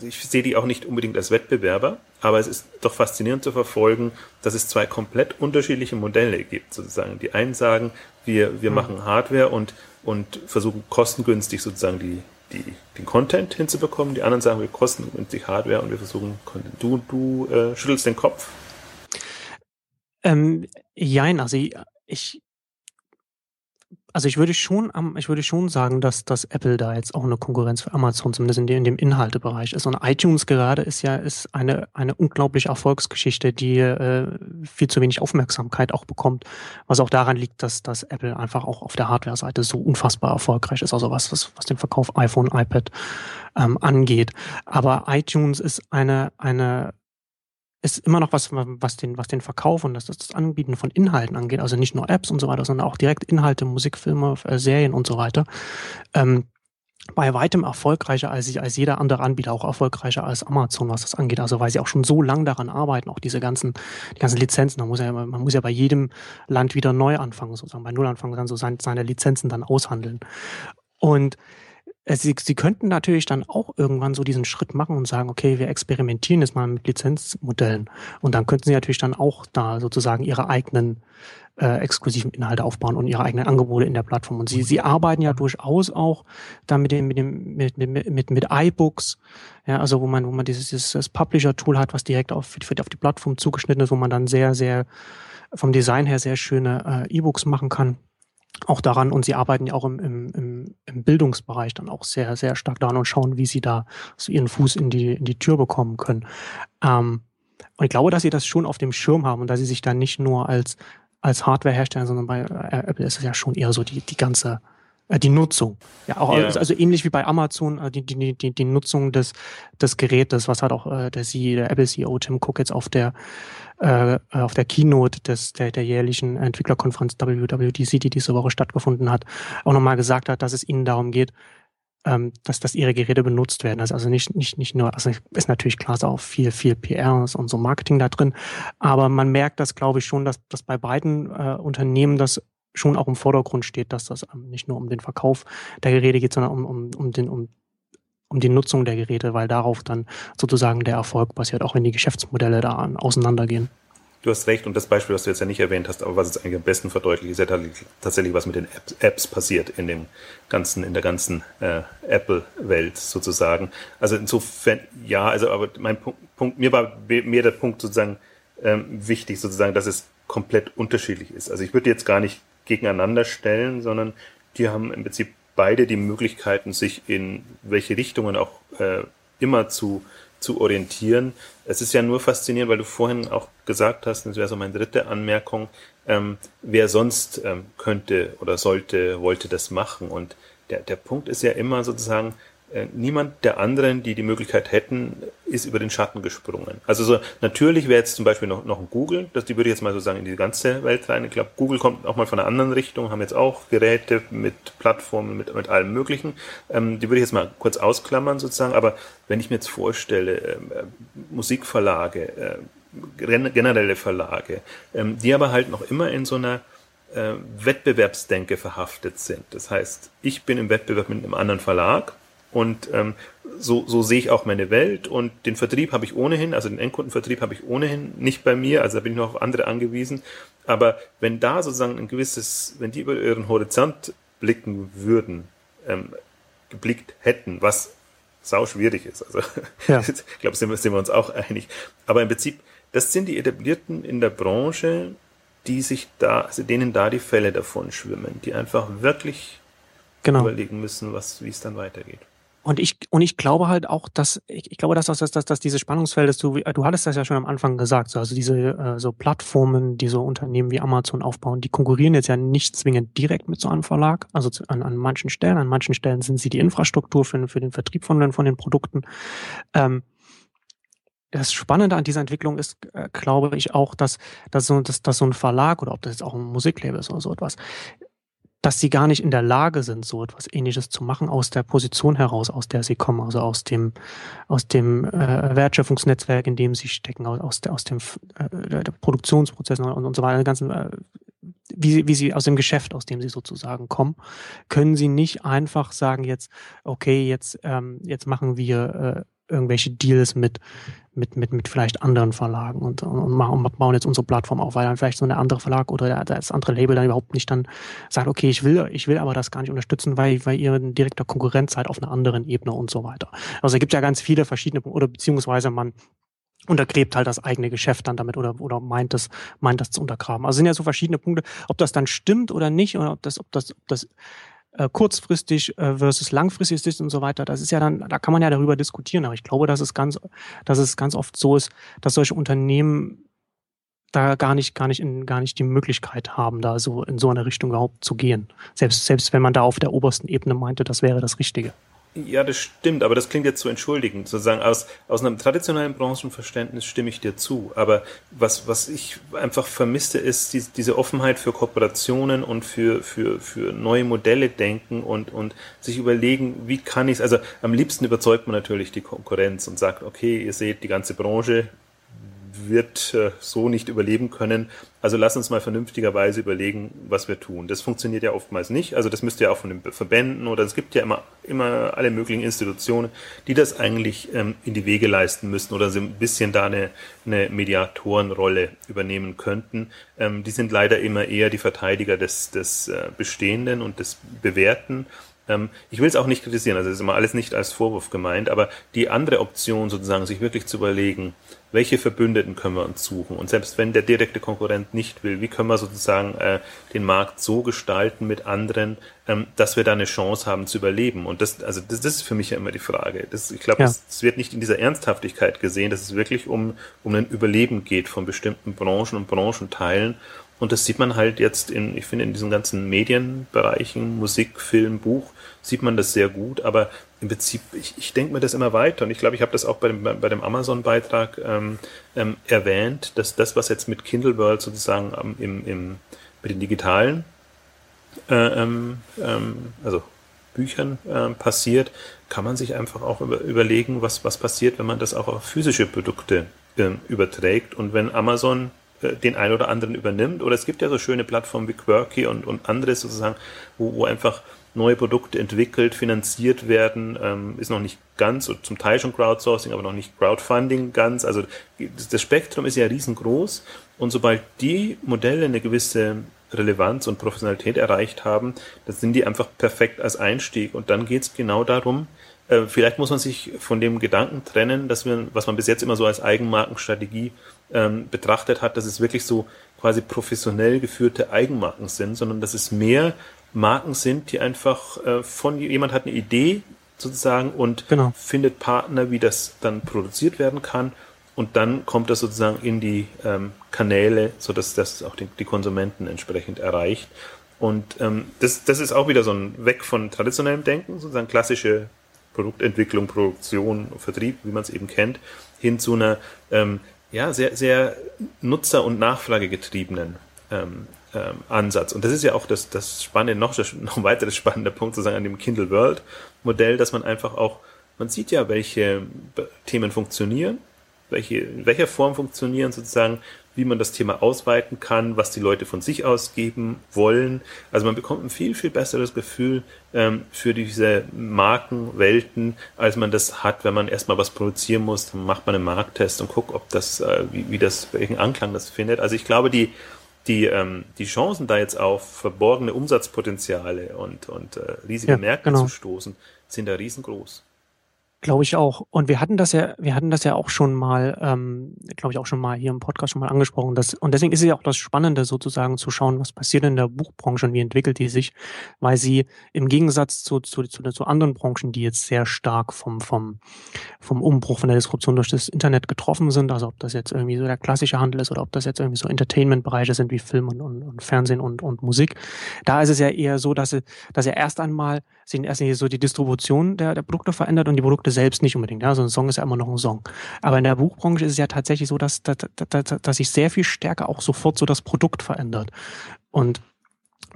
ich sehe die auch nicht unbedingt als Wettbewerber, aber es ist doch faszinierend zu verfolgen, dass es zwei komplett unterschiedliche Modelle gibt, sozusagen. Die einen sagen, wir, wir mhm. machen Hardware und, und versuchen kostengünstig sozusagen die, die, den Content hinzubekommen. Die anderen sagen, wir kostengünstig Hardware und wir versuchen Content. Du, du äh, schüttelst den Kopf. Ähm, jein, also ich, also ich würde schon, ich würde schon sagen, dass, dass Apple da jetzt auch eine Konkurrenz für Amazon zumindest in dem, in dem Inhaltebereich ist. Und iTunes gerade ist ja ist eine, eine unglaubliche Erfolgsgeschichte, die äh, viel zu wenig Aufmerksamkeit auch bekommt, was auch daran liegt, dass, dass Apple einfach auch auf der Hardware-Seite so unfassbar erfolgreich ist, also was, was, was den Verkauf iPhone, iPad ähm, angeht. Aber iTunes ist eine, eine ist immer noch was, was den, was den Verkauf und das, das Anbieten von Inhalten angeht, also nicht nur Apps und so weiter, sondern auch direkt Inhalte, Musikfilme, äh, Serien und so weiter. Ähm, bei weitem erfolgreicher als, als jeder andere Anbieter, auch erfolgreicher als Amazon, was das angeht. Also weil sie auch schon so lang daran arbeiten, auch diese ganzen, die ganzen Lizenzen. Man muss ja, man muss ja bei jedem Land wieder neu anfangen, sozusagen bei Null anfangen, dann so seine, seine Lizenzen dann aushandeln. Und sie, sie könnten natürlich dann auch irgendwann so diesen Schritt machen und sagen, okay, wir experimentieren jetzt mal mit Lizenzmodellen. Und dann könnten sie natürlich dann auch da sozusagen ihre eigenen äh, exklusiven Inhalte aufbauen und ihre eigenen Angebote in der Plattform. Und sie, sie arbeiten ja durchaus auch da mit dem, mit dem, mit, mit, mit, mit iBooks, ja, also wo man, wo man dieses, dieses Publisher-Tool hat, was direkt auf, auf die Plattform zugeschnitten ist, wo man dann sehr, sehr vom Design her sehr schöne äh, E-Books machen kann auch daran und sie arbeiten ja auch im, im, im Bildungsbereich dann auch sehr, sehr stark daran und schauen, wie sie da so ihren Fuß in die, in die Tür bekommen können. Ähm, und ich glaube, dass sie das schon auf dem Schirm haben und dass sie sich dann nicht nur als, als Hardware herstellen, sondern bei äh, Apple ist es ja schon eher so die, die ganze, die Nutzung. Ja, auch yeah. also ähnlich wie bei Amazon, äh, die, die, die, die Nutzung des, des Gerätes, was hat auch äh, der, CEO, der Apple CEO Tim Cook jetzt auf der äh, auf der Keynote des, der, der jährlichen Entwicklerkonferenz WWDC, die diese Woche stattgefunden hat, auch nochmal gesagt hat, dass es ihnen darum geht, ähm, dass, dass ihre Geräte benutzt werden. Also, also nicht, nicht, nicht nur, also ist natürlich klar, ist auch viel, viel PR und so Marketing da drin. Aber man merkt das, glaube ich, schon, dass, dass bei beiden äh, Unternehmen das schon auch im Vordergrund steht, dass das ähm, nicht nur um den Verkauf der Geräte geht, sondern um, um, um, den, um, um die Nutzung der Geräte, weil darauf dann sozusagen der Erfolg basiert, auch wenn die Geschäftsmodelle da auseinandergehen. Du hast recht und das Beispiel, was du jetzt ja nicht erwähnt hast, aber was es eigentlich am besten verdeutlicht, ist ja tatsächlich, was mit den Apps passiert in dem ganzen, in der ganzen äh, Apple-Welt sozusagen. Also insofern, ja, also aber mein Punkt, Punkt mir war mehr der Punkt sozusagen ähm, wichtig, sozusagen, dass es komplett unterschiedlich ist. Also ich würde jetzt gar nicht gegeneinander stellen, sondern die haben im Prinzip beide die Möglichkeiten, sich in welche Richtungen auch äh, immer zu zu orientieren. Es ist ja nur faszinierend, weil du vorhin auch gesagt hast, das wäre so meine dritte Anmerkung, ähm, wer sonst ähm, könnte oder sollte, wollte das machen. Und der, der Punkt ist ja immer sozusagen, niemand der anderen, die die Möglichkeit hätten, ist über den Schatten gesprungen. Also so natürlich wäre jetzt zum Beispiel noch, noch ein Google, das die würde ich jetzt mal so sagen in die ganze Welt rein. Ich glaube, Google kommt auch mal von einer anderen Richtung, haben jetzt auch Geräte mit Plattformen, mit, mit allem Möglichen. Ähm, die würde ich jetzt mal kurz ausklammern sozusagen. Aber wenn ich mir jetzt vorstelle, ähm, äh, Musikverlage, äh, generelle Verlage, ähm, die aber halt noch immer in so einer äh, Wettbewerbsdenke verhaftet sind. Das heißt, ich bin im Wettbewerb mit einem anderen Verlag und ähm, so, so sehe ich auch meine Welt und den Vertrieb habe ich ohnehin, also den Endkundenvertrieb habe ich ohnehin nicht bei mir, also da bin ich noch auf andere angewiesen. Aber wenn da sozusagen ein gewisses, wenn die über ihren Horizont blicken würden, ähm, geblickt hätten, was sau schwierig ist. Also ja. *laughs* ich glaube, sind wir, sind wir uns auch einig. Aber im Prinzip, das sind die Etablierten in der Branche, die sich da, also denen da die Fälle davon schwimmen, die einfach wirklich genau. überlegen müssen, was, wie es dann weitergeht. Und ich, und ich glaube halt auch, dass, ich, ich glaube, dass, dass, dass, dass diese Spannungsfelder, du, du hattest das ja schon am Anfang gesagt, so, also diese äh, so Plattformen, die so Unternehmen wie Amazon aufbauen, die konkurrieren jetzt ja nicht zwingend direkt mit so einem Verlag, also zu, an, an manchen Stellen, an manchen Stellen sind sie die Infrastruktur für, für den Vertrieb von, von den Produkten. Ähm, das Spannende an dieser Entwicklung ist, äh, glaube ich, auch, dass, dass, so, dass, dass so ein Verlag oder ob das jetzt auch ein Musiklabel ist oder so etwas, dass sie gar nicht in der Lage sind, so etwas Ähnliches zu machen aus der Position heraus, aus der sie kommen, also aus dem aus dem äh, Wertschöpfungsnetzwerk, in dem sie stecken, aus der aus dem äh, der Produktionsprozessen und, und so weiter, ganzen äh, wie, wie sie aus dem Geschäft, aus dem sie sozusagen kommen, können sie nicht einfach sagen jetzt, okay, jetzt ähm, jetzt machen wir äh, irgendwelche Deals mit, mit, mit, mit vielleicht anderen Verlagen und, und, machen, bauen jetzt unsere Plattform auf, weil dann vielleicht so eine andere Verlag oder das andere Label dann überhaupt nicht dann sagt, okay, ich will, ich will aber das gar nicht unterstützen, weil, weil ihr ein direkter Konkurrent seid auf einer anderen Ebene und so weiter. Also es gibt ja ganz viele verschiedene, oder beziehungsweise man untergräbt halt das eigene Geschäft dann damit oder, oder meint das, meint das zu untergraben. Also sind ja so verschiedene Punkte, ob das dann stimmt oder nicht, oder ob das, ob das, ob das äh, kurzfristig äh, versus langfristig ist und so weiter. Das ist ja dann, da kann man ja darüber diskutieren. Aber ich glaube, dass es ganz, dass es ganz oft so ist, dass solche Unternehmen da gar nicht, gar nicht, in, gar nicht die Möglichkeit haben, da so in so eine Richtung überhaupt zu gehen. Selbst, selbst wenn man da auf der obersten Ebene meinte, das wäre das Richtige. Ja, das stimmt, aber das klingt jetzt zu entschuldigen. Sozusagen aus, aus einem traditionellen Branchenverständnis stimme ich dir zu. Aber was, was ich einfach vermisste, ist die, diese Offenheit für Kooperationen und für, für, für neue Modelle denken und, und sich überlegen, wie kann ich es, also am liebsten überzeugt man natürlich die Konkurrenz und sagt, okay, ihr seht, die ganze Branche wird äh, so nicht überleben können. Also lass uns mal vernünftigerweise überlegen, was wir tun. Das funktioniert ja oftmals nicht. Also das müsste ja auch von den Verbänden oder es gibt ja immer, immer alle möglichen Institutionen, die das eigentlich ähm, in die Wege leisten müssen oder so ein bisschen da eine, eine Mediatorenrolle übernehmen könnten. Ähm, die sind leider immer eher die Verteidiger des, des äh, Bestehenden und des Bewährten ähm, ich will es auch nicht kritisieren, also es ist immer alles nicht als Vorwurf gemeint, aber die andere Option sozusagen, sich wirklich zu überlegen, welche Verbündeten können wir uns suchen? Und selbst wenn der direkte Konkurrent nicht will, wie können wir sozusagen äh, den Markt so gestalten mit anderen, ähm, dass wir da eine Chance haben zu überleben? Und das, also das, das ist für mich ja immer die Frage. Das, ich glaube, es ja. wird nicht in dieser Ernsthaftigkeit gesehen, dass es wirklich um, um ein Überleben geht von bestimmten Branchen und Branchenteilen. Und das sieht man halt jetzt in, ich finde, in diesen ganzen Medienbereichen, Musik, Film, Buch, sieht man das sehr gut. Aber im Prinzip, ich, ich denke mir das immer weiter. Und ich glaube, ich habe das auch bei dem, bei dem Amazon-Beitrag ähm, ähm, erwähnt, dass das, was jetzt mit Kindle World sozusagen ähm, im, im, mit den digitalen, äh, ähm, ähm, also Büchern äh, passiert, kann man sich einfach auch über, überlegen, was, was passiert, wenn man das auch auf physische Produkte äh, überträgt. Und wenn Amazon äh, den ein oder anderen übernimmt, oder es gibt ja so schöne Plattformen wie Quirky und, und andere sozusagen, wo, wo einfach neue Produkte entwickelt, finanziert werden, ähm, ist noch nicht ganz, zum Teil schon Crowdsourcing, aber noch nicht Crowdfunding ganz. Also das Spektrum ist ja riesengroß und sobald die Modelle eine gewisse Relevanz und Professionalität erreicht haben, dann sind die einfach perfekt als Einstieg. Und dann geht es genau darum, äh, vielleicht muss man sich von dem Gedanken trennen, dass wir, was man bis jetzt immer so als Eigenmarkenstrategie ähm, betrachtet hat, dass es wirklich so quasi professionell geführte Eigenmarken sind, sondern dass es mehr Marken sind, die einfach äh, von jemand hat eine Idee sozusagen und genau. findet Partner, wie das dann produziert werden kann und dann kommt das sozusagen in die ähm, Kanäle, so dass das auch die, die Konsumenten entsprechend erreicht. Und ähm, das, das ist auch wieder so ein Weg von traditionellem Denken, sozusagen klassische Produktentwicklung, Produktion, Vertrieb, wie man es eben kennt, hin zu einer ähm, ja, sehr, sehr nutzer- und nachfragegetriebenen ähm, ähm, Ansatz. Und das ist ja auch das, das Spannende, noch, *laughs* noch ein weiteres spannender Punkt sozusagen an dem Kindle World Modell, dass man einfach auch, man sieht ja, welche Themen funktionieren welche, in welcher Form funktionieren sozusagen, wie man das Thema ausweiten kann, was die Leute von sich aus geben wollen. Also man bekommt ein viel, viel besseres Gefühl ähm, für diese Markenwelten, als man das hat, wenn man erstmal was produzieren muss, dann macht man einen Markttest und guckt, ob das, äh, wie, wie das, welchen Anklang das findet. Also ich glaube, die, die, ähm, die Chancen da jetzt auf verborgene Umsatzpotenziale und, und äh, riesige ja, Märkte genau. zu stoßen, sind da riesengroß. Glaube ich auch. Und wir hatten das ja, wir hatten das ja auch schon mal, ähm, glaube ich, auch schon mal hier im Podcast schon mal angesprochen. Dass, und deswegen ist es ja auch das Spannende, sozusagen zu schauen, was passiert in der Buchbranche und wie entwickelt die sich, weil sie im Gegensatz zu, zu, zu, zu anderen Branchen, die jetzt sehr stark vom, vom, vom Umbruch, von der Disruption durch das Internet getroffen sind, also ob das jetzt irgendwie so der klassische Handel ist oder ob das jetzt irgendwie so Entertainment-Bereiche sind wie Film und, und, und Fernsehen und, und Musik, da ist es ja eher so, dass sie, dass er erst einmal sich erst so die Distribution der, der Produkte verändert und die Produkte selbst nicht unbedingt. Ja, so ein Song ist ja immer noch ein Song. Aber in der Buchbranche ist es ja tatsächlich so, dass, dass, dass, dass sich sehr viel stärker auch sofort so das Produkt verändert. Und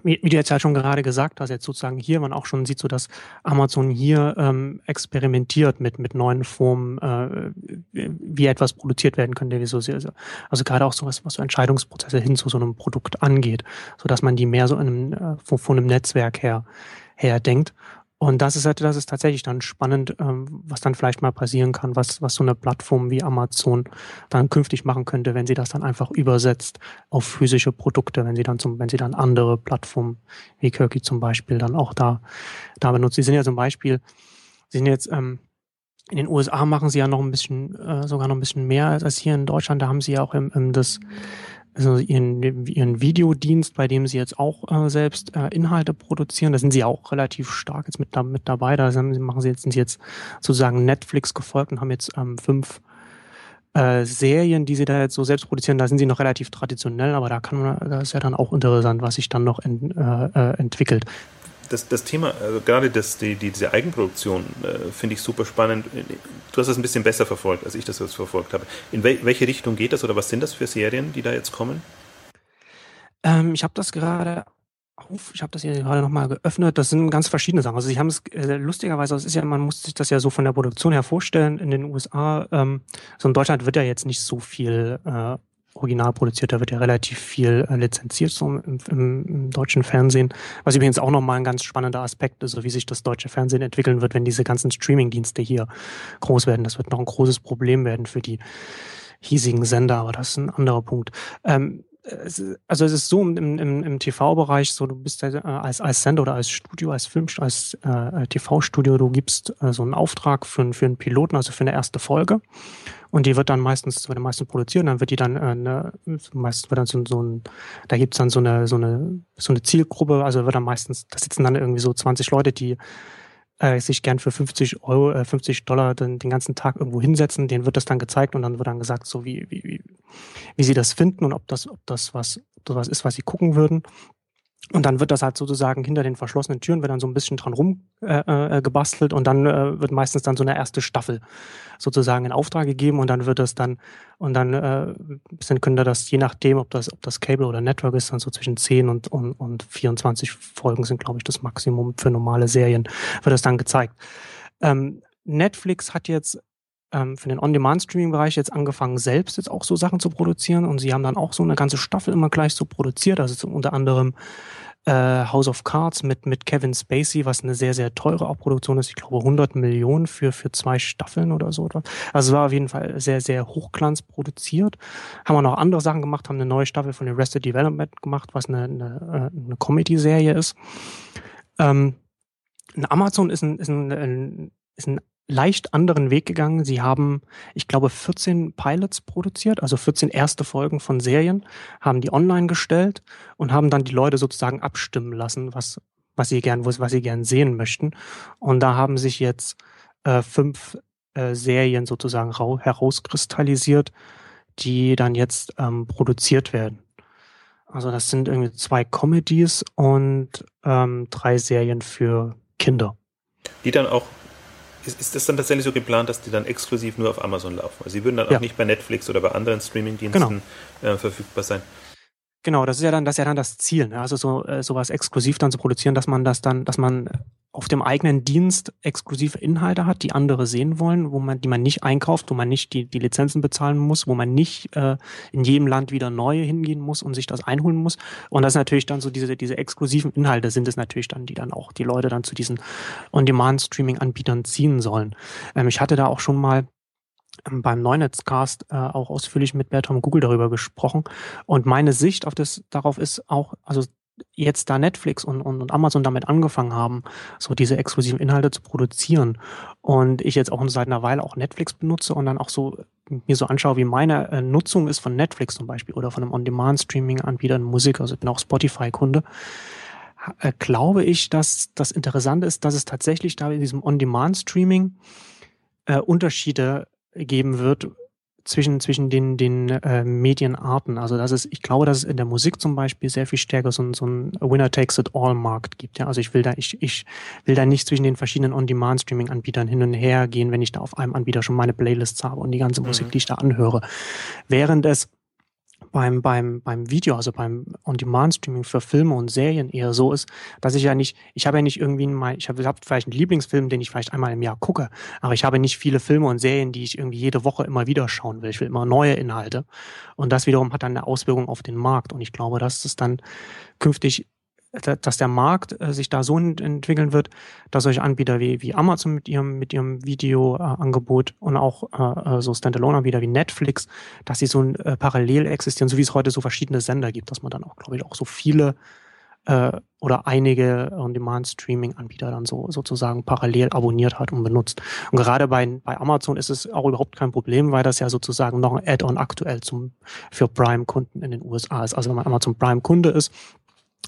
wie, wie du jetzt ja schon gerade gesagt hast, jetzt sozusagen hier man auch schon sieht, so dass Amazon hier ähm, experimentiert mit mit neuen Formen, äh, wie etwas produziert werden könnte, wie so also gerade auch so was, was so Entscheidungsprozesse hin zu so einem Produkt angeht, so dass man die mehr so in einem, äh, von, von einem Netzwerk her her denkt und das ist, halt, das ist tatsächlich dann spannend, ähm, was dann vielleicht mal passieren kann, was, was so eine Plattform wie Amazon dann künftig machen könnte, wenn sie das dann einfach übersetzt auf physische Produkte, wenn sie dann zum, wenn sie dann andere Plattformen wie Kirky zum Beispiel dann auch da, da benutzt. Sie sind ja zum Beispiel, sie sind jetzt, ähm, in den USA machen sie ja noch ein bisschen, äh, sogar noch ein bisschen mehr als hier in Deutschland. Da haben sie ja auch im, im das, also ihren, ihren Videodienst, bei dem sie jetzt auch äh, selbst äh, Inhalte produzieren. Da sind sie auch relativ stark jetzt mit, da, mit dabei. Da sind, machen sie jetzt, sind sie jetzt sozusagen Netflix gefolgt und haben jetzt ähm, fünf äh, Serien, die sie da jetzt so selbst produzieren. Da sind sie noch relativ traditionell, aber da kann man, da ist ja dann auch interessant, was sich dann noch in, äh, äh entwickelt das, das Thema, also gerade das, die, die, diese Eigenproduktion, äh, finde ich super spannend. Du hast das ein bisschen besser verfolgt, als ich das jetzt verfolgt habe. In wel, welche Richtung geht das oder was sind das für Serien, die da jetzt kommen? Ähm, ich habe das gerade auf, ich habe das hier gerade nochmal geöffnet. Das sind ganz verschiedene Sachen. Also sie haben es äh, lustigerweise, es ist ja, man muss sich das ja so von der Produktion her vorstellen. In den USA, ähm, so in Deutschland wird ja jetzt nicht so viel äh, original produziert. Da wird ja relativ viel äh, lizenziert so im, im, im, deutschen Fernsehen. Was übrigens auch nochmal ein ganz spannender Aspekt ist, so wie sich das deutsche Fernsehen entwickeln wird, wenn diese ganzen Streaming-Dienste hier groß werden. Das wird noch ein großes Problem werden für die hiesigen Sender, aber das ist ein anderer Punkt. Ähm, also es ist so im, im, im TV-Bereich, so du bist ja äh, als, als Sender oder als Studio, als Film, als äh, TV-Studio, du gibst äh, so einen Auftrag für, für einen Piloten, also für eine erste Folge. Und die wird dann meistens, wird meistens produziert, dann wird die dann, äh, eine, meistens wird dann so, so ein, da gibt's dann so eine, so eine, so eine Zielgruppe, also wird dann meistens, da sitzen dann irgendwie so 20 Leute, die äh, sich gern für 50 Euro, äh, 50 Dollar den, den ganzen Tag irgendwo hinsetzen, denen wird das dann gezeigt und dann wird dann gesagt, so wie, wie, wie, wie sie das finden und ob das, ob das was, ob das was ist, was sie gucken würden. Und dann wird das halt sozusagen hinter den verschlossenen Türen, wird dann so ein bisschen dran rum äh, äh, und dann äh, wird meistens dann so eine erste Staffel sozusagen in Auftrag gegeben und dann wird das dann, und dann äh, dann könnte das, je nachdem, ob das, ob das Cable oder Network ist, dann so zwischen 10 und, und, und 24 Folgen sind, glaube ich, das Maximum für normale Serien, wird das dann gezeigt. Ähm, Netflix hat jetzt ähm, für den On-Demand-Streaming-Bereich jetzt angefangen, selbst jetzt auch so Sachen zu produzieren und sie haben dann auch so eine ganze Staffel immer gleich so produziert, also unter anderem äh, House of Cards mit, mit Kevin Spacey, was eine sehr, sehr teure auch Produktion ist. Ich glaube 100 Millionen für, für zwei Staffeln oder so. Also es war auf jeden Fall sehr, sehr hochglanz produziert. Haben wir noch andere Sachen gemacht, haben eine neue Staffel von Arrested Development gemacht, was eine, eine, äh, eine Comedy-Serie ist. Ähm, Amazon ist ein, ist ein, ist ein leicht anderen Weg gegangen. Sie haben, ich glaube, 14 Pilots produziert, also 14 erste Folgen von Serien, haben die online gestellt und haben dann die Leute sozusagen abstimmen lassen, was, was sie gern, was sie gern sehen möchten. Und da haben sich jetzt äh, fünf äh, Serien sozusagen herauskristallisiert, die dann jetzt ähm, produziert werden. Also das sind irgendwie zwei Comedies und ähm, drei Serien für Kinder. Die dann auch ist, ist das dann tatsächlich so geplant, dass die dann exklusiv nur auf Amazon laufen? Also sie würden dann ja. auch nicht bei Netflix oder bei anderen Streamingdiensten genau. äh, verfügbar sein. Genau, das ist ja dann, das ist ja dann das Ziel, ne? also so äh, sowas exklusiv dann zu produzieren, dass man das dann, dass man auf dem eigenen Dienst exklusive Inhalte hat, die andere sehen wollen, wo man, die man nicht einkauft, wo man nicht die, die Lizenzen bezahlen muss, wo man nicht äh, in jedem Land wieder neu hingehen muss und sich das einholen muss. Und das ist natürlich dann so diese, diese exklusiven Inhalte sind es natürlich dann, die dann auch die Leute dann zu diesen On-Demand-Streaming-Anbietern ziehen sollen. Ähm, ich hatte da auch schon mal beim Neunetzcast äh, auch ausführlich mit Bertram Google darüber gesprochen. Und meine Sicht auf das darauf ist auch, also jetzt da Netflix und, und, und Amazon damit angefangen haben, so diese exklusiven Inhalte zu produzieren und ich jetzt auch seit einer Weile auch Netflix benutze und dann auch so mir so anschaue, wie meine äh, Nutzung ist von Netflix zum Beispiel oder von einem On-Demand-Streaming-Anbieter in Musik, also ich bin auch Spotify-Kunde, äh, glaube ich, dass das Interessante ist, dass es tatsächlich da in diesem On-Demand-Streaming äh, Unterschiede geben wird zwischen, zwischen den, den äh, Medienarten. Also das ist, ich glaube, dass es in der Musik zum Beispiel sehr viel stärker so, so ein Winner takes it all Markt gibt. Ja? Also ich will da, ich, ich will da nicht zwischen den verschiedenen On-Demand-Streaming-Anbietern hin und her gehen, wenn ich da auf einem Anbieter schon meine Playlists habe und die ganze Musik, mhm. die ich da anhöre. Während es beim, beim, beim Video, also beim On-Demand-Streaming für Filme und Serien eher so ist, dass ich ja nicht, ich habe ja nicht irgendwie mal, ich habe hab vielleicht einen Lieblingsfilm, den ich vielleicht einmal im Jahr gucke, aber ich habe nicht viele Filme und Serien, die ich irgendwie jede Woche immer wieder schauen will. Ich will immer neue Inhalte. Und das wiederum hat dann eine Auswirkung auf den Markt. Und ich glaube, dass es dann künftig dass der Markt äh, sich da so entwickeln wird, dass solche Anbieter wie, wie Amazon mit ihrem, mit ihrem Videoangebot und auch äh, äh, so Standalone-Anbieter wie Netflix, dass sie so äh, parallel existieren, so wie es heute so verschiedene Sender gibt, dass man dann auch, glaube ich, auch so viele äh, oder einige On-Demand-Streaming-Anbieter dann so sozusagen parallel abonniert hat und benutzt. Und gerade bei, bei Amazon ist es auch überhaupt kein Problem, weil das ja sozusagen noch ein Add-on aktuell zum, für Prime-Kunden in den USA ist. Also wenn man Amazon Prime-Kunde ist,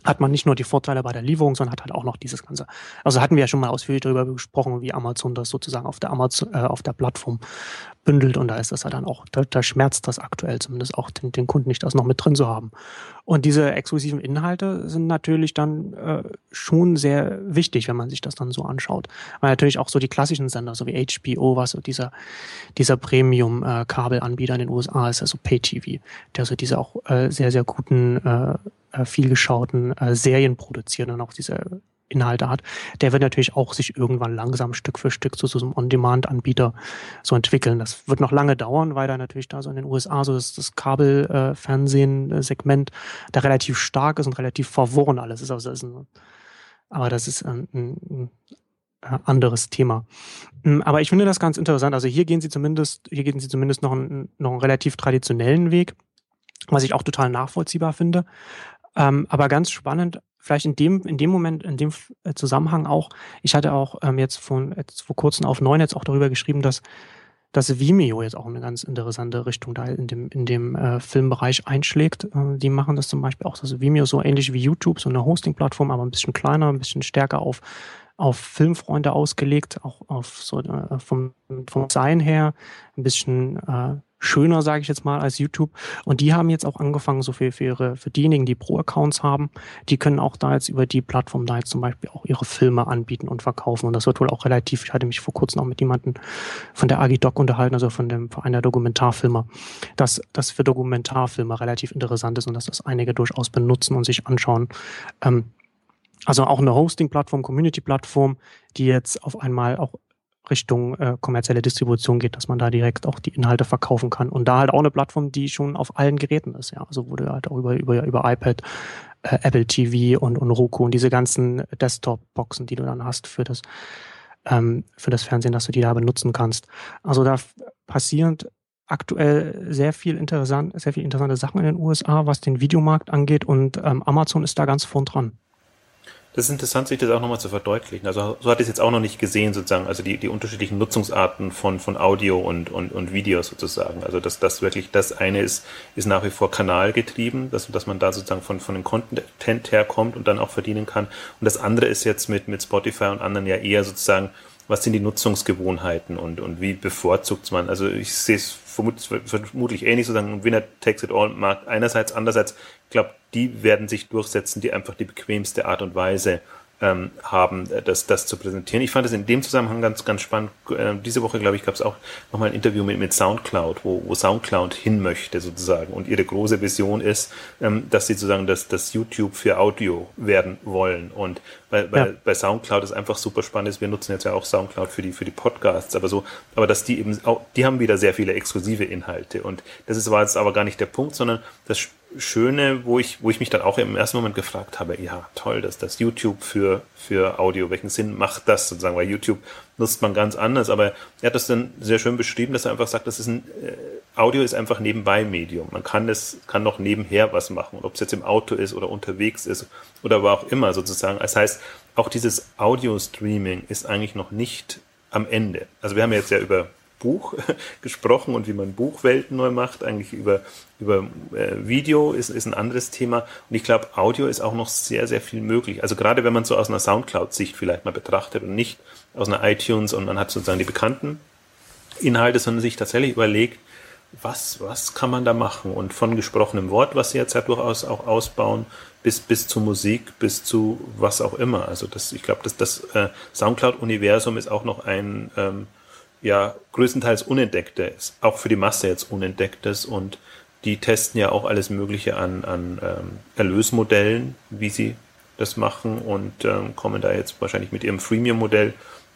hat man nicht nur die Vorteile bei der Lieferung, sondern hat halt auch noch dieses Ganze. Also hatten wir ja schon mal ausführlich darüber gesprochen, wie Amazon das sozusagen auf der Amazon, äh, auf der Plattform bündelt und da ist das ja dann auch, da, da schmerzt das aktuell zumindest auch den, den Kunden nicht, das noch mit drin zu haben. Und diese exklusiven Inhalte sind natürlich dann äh, schon sehr wichtig, wenn man sich das dann so anschaut. Weil natürlich auch so die klassischen Sender, so wie HBO, was so dieser, dieser Premium-Kabelanbieter äh, in den USA ist, also Pay-TV, der so diese auch äh, sehr, sehr guten äh, äh, vielgeschauten äh, Serien produzieren und auch diese Inhalte hat, der wird natürlich auch sich irgendwann langsam Stück für Stück zu so einem On-Demand-Anbieter so entwickeln. Das wird noch lange dauern, weil da natürlich da so in den USA so das, das Kabelfernsehen-Segment da relativ stark ist und relativ verworren alles ist. Also das ist ein, aber das ist ein, ein, ein äh, anderes Thema. Hm, aber ich finde das ganz interessant. Also hier gehen sie zumindest, hier gehen sie zumindest noch einen, noch einen relativ traditionellen Weg, was ich auch total nachvollziehbar finde. Ähm, aber ganz spannend, vielleicht in dem, in dem Moment, in dem äh, Zusammenhang auch, ich hatte auch ähm, jetzt, von, jetzt vor kurzem auf Neunetz auch darüber geschrieben, dass, dass Vimeo jetzt auch eine ganz interessante Richtung da in dem, in dem äh, Filmbereich einschlägt. Äh, die machen das zum Beispiel auch, also Vimeo so ähnlich wie YouTube, so eine Hosting-Plattform, aber ein bisschen kleiner, ein bisschen stärker auf, auf Filmfreunde ausgelegt, auch auf so äh, vom, vom Sein her, ein bisschen äh, schöner, sage ich jetzt mal, als YouTube. Und die haben jetzt auch angefangen, so für, für, ihre, für diejenigen, die Pro-Accounts haben, die können auch da jetzt über die Plattform da jetzt zum Beispiel auch ihre Filme anbieten und verkaufen. Und das wird wohl auch relativ, ich hatte mich vor kurzem auch mit jemandem von der Agidoc unterhalten, also von dem Verein der Dokumentarfilmer, dass das für Dokumentarfilme relativ interessant ist und dass das einige durchaus benutzen und sich anschauen. Ähm, also auch eine Hosting-Plattform, Community-Plattform, die jetzt auf einmal auch Richtung äh, kommerzielle Distribution geht, dass man da direkt auch die Inhalte verkaufen kann. Und da halt auch eine Plattform, die schon auf allen Geräten ist, ja. Also wurde halt auch über, über, über iPad, äh, Apple TV und, und Roku und diese ganzen Desktop-Boxen, die du dann hast für das, ähm, für das Fernsehen, dass du die da benutzen kannst. Also da passieren aktuell sehr viel interessant, sehr viel interessante Sachen in den USA, was den Videomarkt angeht und ähm, Amazon ist da ganz vorn dran. Das ist interessant, sich das auch nochmal zu verdeutlichen. Also so ich es jetzt auch noch nicht gesehen, sozusagen, also die, die unterschiedlichen Nutzungsarten von, von Audio und, und, und Video sozusagen. Also dass das wirklich das eine ist, ist nach wie vor kanalgetrieben, dass, dass man da sozusagen von, von dem Content herkommt und dann auch verdienen kann. Und das andere ist jetzt mit, mit Spotify und anderen ja eher sozusagen, was sind die Nutzungsgewohnheiten und, und wie bevorzugt man? Also ich sehe es vermutlich, vermutlich ähnlich sozusagen, Winner takes it all Markt einerseits, andererseits, ich glaube, die werden sich durchsetzen, die einfach die bequemste Art und Weise ähm, haben, äh, das, das zu präsentieren. Ich fand es in dem Zusammenhang ganz, ganz spannend. Äh, diese Woche, glaube ich, gab es auch nochmal ein Interview mit, mit Soundcloud, wo, wo Soundcloud hin möchte sozusagen. Und ihre große Vision ist, ähm, dass sie sozusagen das, das YouTube für Audio werden wollen. Und bei, bei, ja. bei Soundcloud ist einfach super spannend. Wir nutzen jetzt ja auch Soundcloud für die, für die Podcasts, aber so, aber dass die eben auch, die haben wieder sehr viele exklusive Inhalte. Und das ist, war jetzt aber gar nicht der Punkt, sondern das Schöne, wo ich, wo ich mich dann auch im ersten Moment gefragt habe, ja, toll, dass das YouTube für, für Audio, welchen Sinn macht das sozusagen, weil YouTube nutzt man ganz anders, aber er hat das dann sehr schön beschrieben, dass er einfach sagt, das ist ein, äh, Audio ist einfach nebenbei Medium. Man kann das, kann noch nebenher was machen, ob es jetzt im Auto ist oder unterwegs ist oder wo auch immer sozusagen. Das heißt, auch dieses Audio-Streaming ist eigentlich noch nicht am Ende. Also wir haben jetzt ja über Buch *laughs* gesprochen und wie man Buchwelten neu macht. Eigentlich über, über äh, Video ist, ist ein anderes Thema. Und ich glaube, Audio ist auch noch sehr, sehr viel möglich. Also gerade wenn man so aus einer Soundcloud-Sicht vielleicht mal betrachtet und nicht aus einer iTunes und man hat sozusagen die bekannten Inhalte, sondern sich tatsächlich überlegt, was, was kann man da machen? Und von gesprochenem Wort, was sie jetzt ja durchaus auch ausbauen, bis, bis zu Musik, bis zu was auch immer. Also das, ich glaube, dass das äh, Soundcloud-Universum ist auch noch ein ähm, ja größtenteils unentdecktes, auch für die Masse jetzt unentdecktes und die testen ja auch alles Mögliche an, an ähm, Erlösmodellen, wie sie das machen und ähm, kommen da jetzt wahrscheinlich mit ihrem Freemium-Modell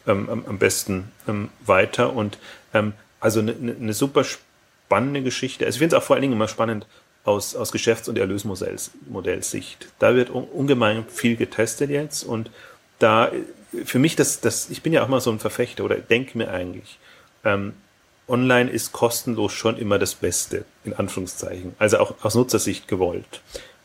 ähm, am, besten ähm, weiter. Und ähm, also eine ne, ne super spannende Geschichte. Also ich finde es auch vor allen Dingen immer spannend aus, aus Geschäfts- und Erlösmodellsicht. Da wird un, ungemein viel getestet jetzt und da für mich, das, das, ich bin ja auch mal so ein Verfechter oder denke mir eigentlich, ähm, online ist kostenlos schon immer das Beste, in Anführungszeichen. Also auch aus Nutzersicht gewollt.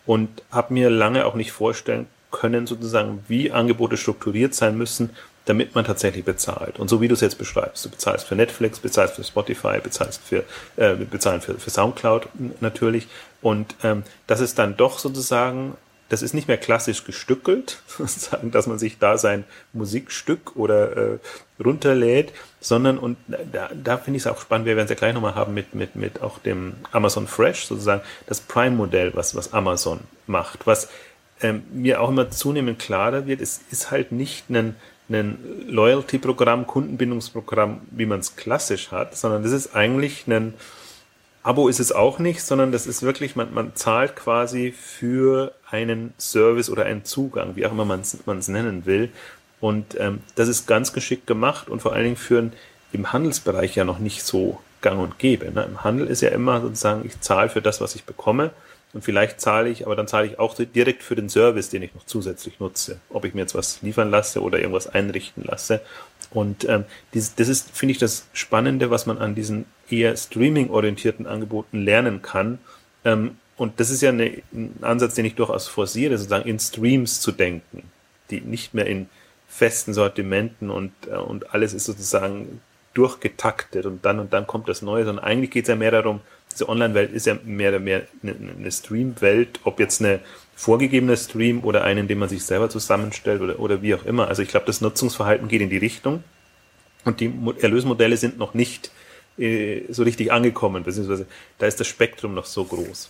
Und habe mir lange auch nicht vorstellen können, sozusagen, wie Angebote strukturiert sein müssen, damit man tatsächlich bezahlt. Und so wie du es jetzt beschreibst, du bezahlst für Netflix, bezahlst für Spotify, bezahlst für, äh, bezahlen für, für Soundcloud natürlich. Und ähm, das ist dann doch sozusagen das ist nicht mehr klassisch gestückelt, *laughs* sozusagen, dass man sich da sein Musikstück oder äh, runterlädt, sondern und da, da finde ich es auch spannend, wir werden es ja gleich nochmal haben mit, mit, mit auch dem Amazon Fresh, sozusagen das Prime-Modell, was, was Amazon macht. Was ähm, mir auch immer zunehmend klarer wird, es ist halt nicht ein, ein Loyalty-Programm, Kundenbindungsprogramm, wie man es klassisch hat, sondern das ist eigentlich ein Abo ist es auch nicht, sondern das ist wirklich, man, man zahlt quasi für einen Service oder einen Zugang, wie auch immer man es nennen will. Und ähm, das ist ganz geschickt gemacht und vor allen Dingen für im Handelsbereich ja noch nicht so gang und gäbe. Ne? Im Handel ist ja immer sozusagen, ich zahle für das, was ich bekomme. Und vielleicht zahle ich, aber dann zahle ich auch direkt für den Service, den ich noch zusätzlich nutze. Ob ich mir jetzt was liefern lasse oder irgendwas einrichten lasse. Und ähm, dieses, das ist, finde ich, das Spannende, was man an diesen eher streaming-orientierten Angeboten lernen kann. Ähm, und das ist ja eine, ein Ansatz, den ich durchaus forciere, sozusagen in Streams zu denken, die nicht mehr in festen Sortimenten und, äh, und alles ist sozusagen durchgetaktet und dann und dann kommt das Neue, sondern eigentlich geht es ja mehr darum, diese Online-Welt ist ja mehr oder mehr eine, eine Stream-Welt, ob jetzt eine vorgegebene Stream oder einen, den man sich selber zusammenstellt oder, oder wie auch immer. Also ich glaube, das Nutzungsverhalten geht in die Richtung und die Erlösmodelle sind noch nicht äh, so richtig angekommen, beziehungsweise da ist das Spektrum noch so groß.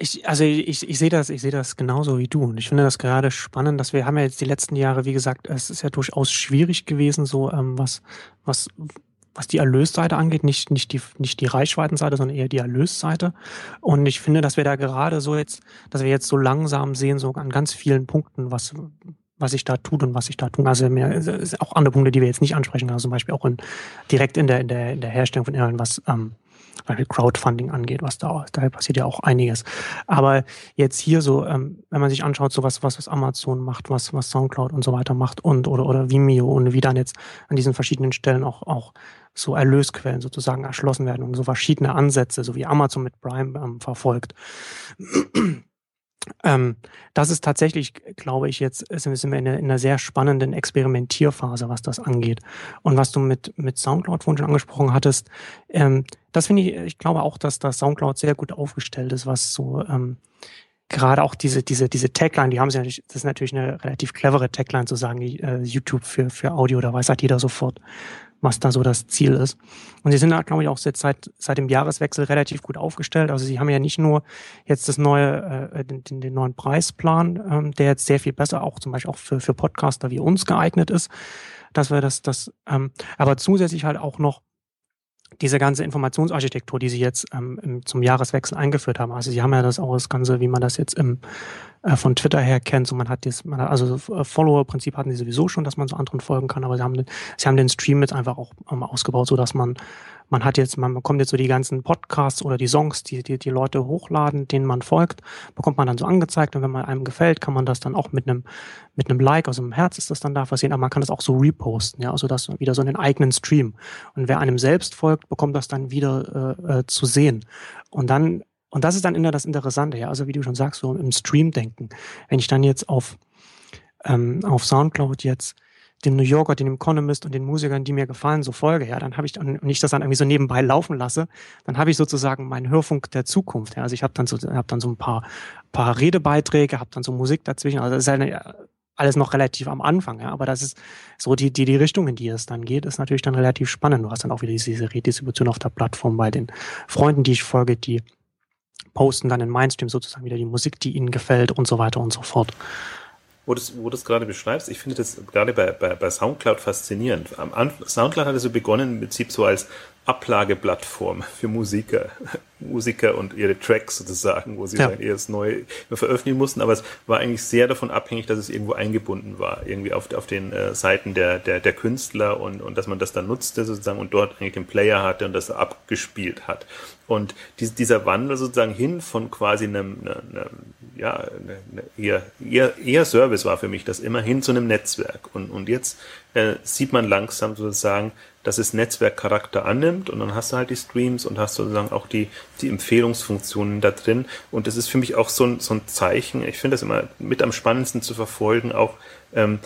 Ich, also ich, ich sehe das, ich sehe das genauso wie du. Und ich finde das gerade spannend, dass wir haben ja jetzt die letzten Jahre, wie gesagt, es ist ja durchaus schwierig gewesen, so ähm, was, was, was die Erlösseite angeht, nicht, nicht die, nicht die Reichweitenseite, sondern eher die Erlösseite. Und ich finde, dass wir da gerade so jetzt, dass wir jetzt so langsam sehen, so an ganz vielen Punkten, was, was ich da tut und was ich da tun. Also mehr, auch andere Punkte, die wir jetzt nicht ansprechen, also zum Beispiel auch in, direkt in der, in der, in der Herstellung von Inhalten, was, ähm, weil Crowdfunding angeht, was da, da passiert ja auch einiges. Aber jetzt hier so, ähm, wenn man sich anschaut, so was, was, was Amazon macht, was, was Soundcloud und so weiter macht und oder, oder Vimeo und wie dann jetzt an diesen verschiedenen Stellen auch, auch so Erlösquellen sozusagen erschlossen werden und so verschiedene Ansätze, so wie Amazon mit Prime ähm, verfolgt. Ähm, das ist tatsächlich, glaube ich, jetzt sind wir in einer, in einer, sehr spannenden Experimentierphase, was das angeht. Und was du mit, mit Soundcloud vorhin schon angesprochen hattest, ähm, das finde ich, ich glaube auch, dass das Soundcloud sehr gut aufgestellt ist, was so ähm, gerade auch diese, diese, diese Tagline, die haben sie natürlich, das ist natürlich eine relativ clevere Tagline zu sagen, äh, YouTube für, für Audio, da weiß halt jeder sofort, was da so das Ziel ist. Und sie sind da, glaube ich, auch seit, seit dem Jahreswechsel relativ gut aufgestellt. Also sie haben ja nicht nur jetzt das neue, äh, den, den neuen Preisplan, ähm, der jetzt sehr viel besser auch zum Beispiel auch für, für Podcaster wie uns geeignet ist, dass wir das, das, ähm, aber zusätzlich halt auch noch diese ganze Informationsarchitektur, die sie jetzt ähm, zum Jahreswechsel eingeführt haben. Also sie haben ja das auch das Ganze, wie man das jetzt im äh, von Twitter her kennt. So man hat das, man hat, also äh, Follower-Prinzip hatten sie sowieso schon, dass man so anderen folgen kann, aber sie haben, den, sie haben den Stream jetzt einfach auch ähm, ausgebaut, so dass man man hat jetzt, man bekommt jetzt so die ganzen Podcasts oder die Songs, die, die die Leute hochladen, denen man folgt, bekommt man dann so angezeigt und wenn man einem gefällt, kann man das dann auch mit einem mit einem Like, also einem Herz ist das dann da versehen, aber man kann das auch so reposten, ja, also das wieder so einen eigenen Stream. Und wer einem selbst folgt, bekommt das dann wieder äh, äh, zu sehen. Und dann und das ist dann immer das Interessante, ja, also wie du schon sagst, so im Stream denken. Wenn ich dann jetzt auf ähm, auf Soundcloud jetzt dem New Yorker, dem Economist und den Musikern, die mir gefallen, so folge, ja, dann habe ich dann, und ich das dann irgendwie so nebenbei laufen lasse, dann habe ich sozusagen meinen Hörfunk der Zukunft. Ja. Also ich habe dann so, hab dann so ein paar, paar Redebeiträge, habe dann so Musik dazwischen. Also das ist eine, alles noch relativ am Anfang, ja. Aber das ist so die, die, die Richtung, in die es dann geht, ist natürlich dann relativ spannend. Du hast dann auch wieder diese Redistribution auf der Plattform bei den Freunden, die ich folge, die posten dann in Mainstream sozusagen wieder die Musik, die ihnen gefällt und so weiter und so fort wo du wo das gerade beschreibst, ich finde das gerade bei, bei, bei Soundcloud faszinierend. Am Anfang, Soundcloud hatte so begonnen im Prinzip so als Ablageplattform für Musiker, Musiker und ihre Tracks sozusagen, wo sie ja. erst neu veröffentlichen mussten, aber es war eigentlich sehr davon abhängig, dass es irgendwo eingebunden war, irgendwie auf, auf den äh, Seiten der, der, der Künstler und, und dass man das dann nutzte sozusagen und dort eigentlich den Player hatte und das abgespielt hat. Und dies, dieser Wandel sozusagen hin von quasi einem, einem, einem ja, eine, eher, eher, eher Service war für mich das immer hin zu einem Netzwerk. Und, und jetzt äh, sieht man langsam sozusagen, dass es Netzwerkcharakter annimmt und dann hast du halt die Streams und hast sozusagen auch die, die Empfehlungsfunktionen da drin. Und das ist für mich auch so ein, so ein Zeichen. Ich finde das immer mit am spannendsten zu verfolgen, auch ähm,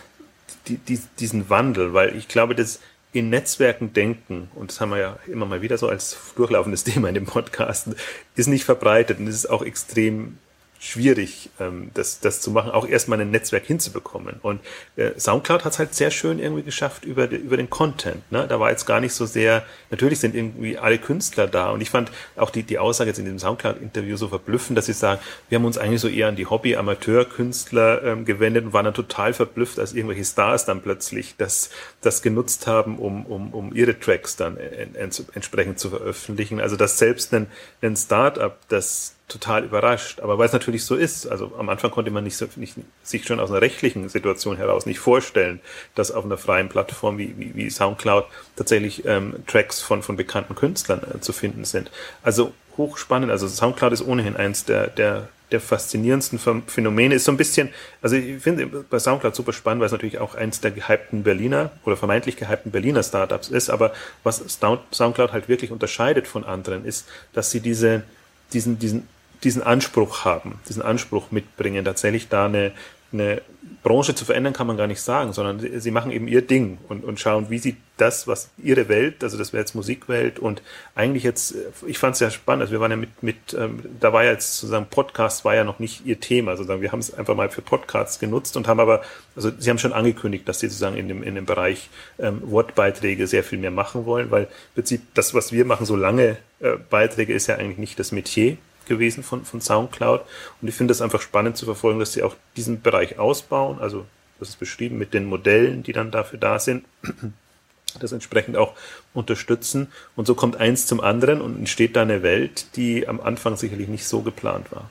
die, die, diesen Wandel, weil ich glaube, dass in Netzwerken denken, und das haben wir ja immer mal wieder so als durchlaufendes *laughs* Thema in dem Podcast, ist nicht verbreitet und es ist auch extrem schwierig, ähm, das, das zu machen, auch erstmal ein Netzwerk hinzubekommen. Und äh, Soundcloud hat es halt sehr schön irgendwie geschafft über, über den Content. Ne? Da war jetzt gar nicht so sehr, natürlich sind irgendwie alle Künstler da. Und ich fand auch die, die Aussage jetzt in dem Soundcloud-Interview so verblüffend, dass sie sagen, wir haben uns eigentlich so eher an die Hobby-Amateur-Künstler ähm, gewendet und waren dann total verblüfft, als irgendwelche Stars dann plötzlich das, das genutzt haben, um, um, um ihre Tracks dann en, en, entsprechend zu veröffentlichen. Also dass selbst ein, ein Start-up, das total überrascht. Aber weil es natürlich so ist, also am Anfang konnte man nicht, nicht, sich schon aus einer rechtlichen Situation heraus nicht vorstellen, dass auf einer freien Plattform wie, wie, wie Soundcloud tatsächlich ähm, Tracks von, von bekannten Künstlern äh, zu finden sind. Also hochspannend. Also Soundcloud ist ohnehin eins der, der, der faszinierendsten Phänomene. Ist so ein bisschen, also ich finde bei Soundcloud super spannend, weil es natürlich auch eins der gehypten Berliner oder vermeintlich gehypten Berliner Startups ist. Aber was Soundcloud halt wirklich unterscheidet von anderen ist, dass sie diese, diesen, diesen diesen Anspruch haben, diesen Anspruch mitbringen, tatsächlich da eine, eine Branche zu verändern kann man gar nicht sagen, sondern sie machen eben ihr Ding und, und schauen, wie sie das, was ihre Welt, also das wäre jetzt Musikwelt und eigentlich jetzt, ich fand es ja spannend, also wir waren ja mit, mit ähm, da war ja jetzt sozusagen Podcast war ja noch nicht ihr Thema, sozusagen wir haben es einfach mal für Podcasts genutzt und haben aber, also sie haben schon angekündigt, dass sie sozusagen in dem, in dem Bereich ähm, Wortbeiträge sehr viel mehr machen wollen, weil im Prinzip das, was wir machen, so lange äh, Beiträge ist ja eigentlich nicht das Metier gewesen von, von Soundcloud. Und ich finde es einfach spannend zu verfolgen, dass sie auch diesen Bereich ausbauen. Also, das ist beschrieben mit den Modellen, die dann dafür da sind. *clears throat* Das entsprechend auch unterstützen. Und so kommt eins zum anderen und entsteht da eine Welt, die am Anfang sicherlich nicht so geplant war.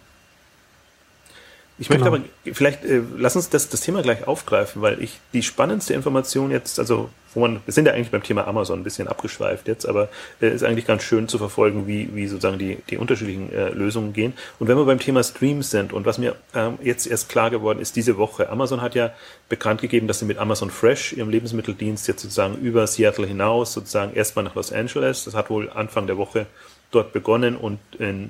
Ich möchte genau. aber vielleicht, äh, lass uns das, das Thema gleich aufgreifen, weil ich die spannendste Information jetzt, also wo man, wir sind ja eigentlich beim Thema Amazon ein bisschen abgeschweift jetzt, aber äh, ist eigentlich ganz schön zu verfolgen, wie, wie sozusagen die, die unterschiedlichen äh, Lösungen gehen. Und wenn wir beim Thema Streams sind und was mir ähm, jetzt erst klar geworden ist, diese Woche, Amazon hat ja bekannt gegeben, dass sie mit Amazon Fresh, ihrem Lebensmitteldienst, jetzt sozusagen über Seattle hinaus, sozusagen erstmal nach Los Angeles, das hat wohl Anfang der Woche dort begonnen und in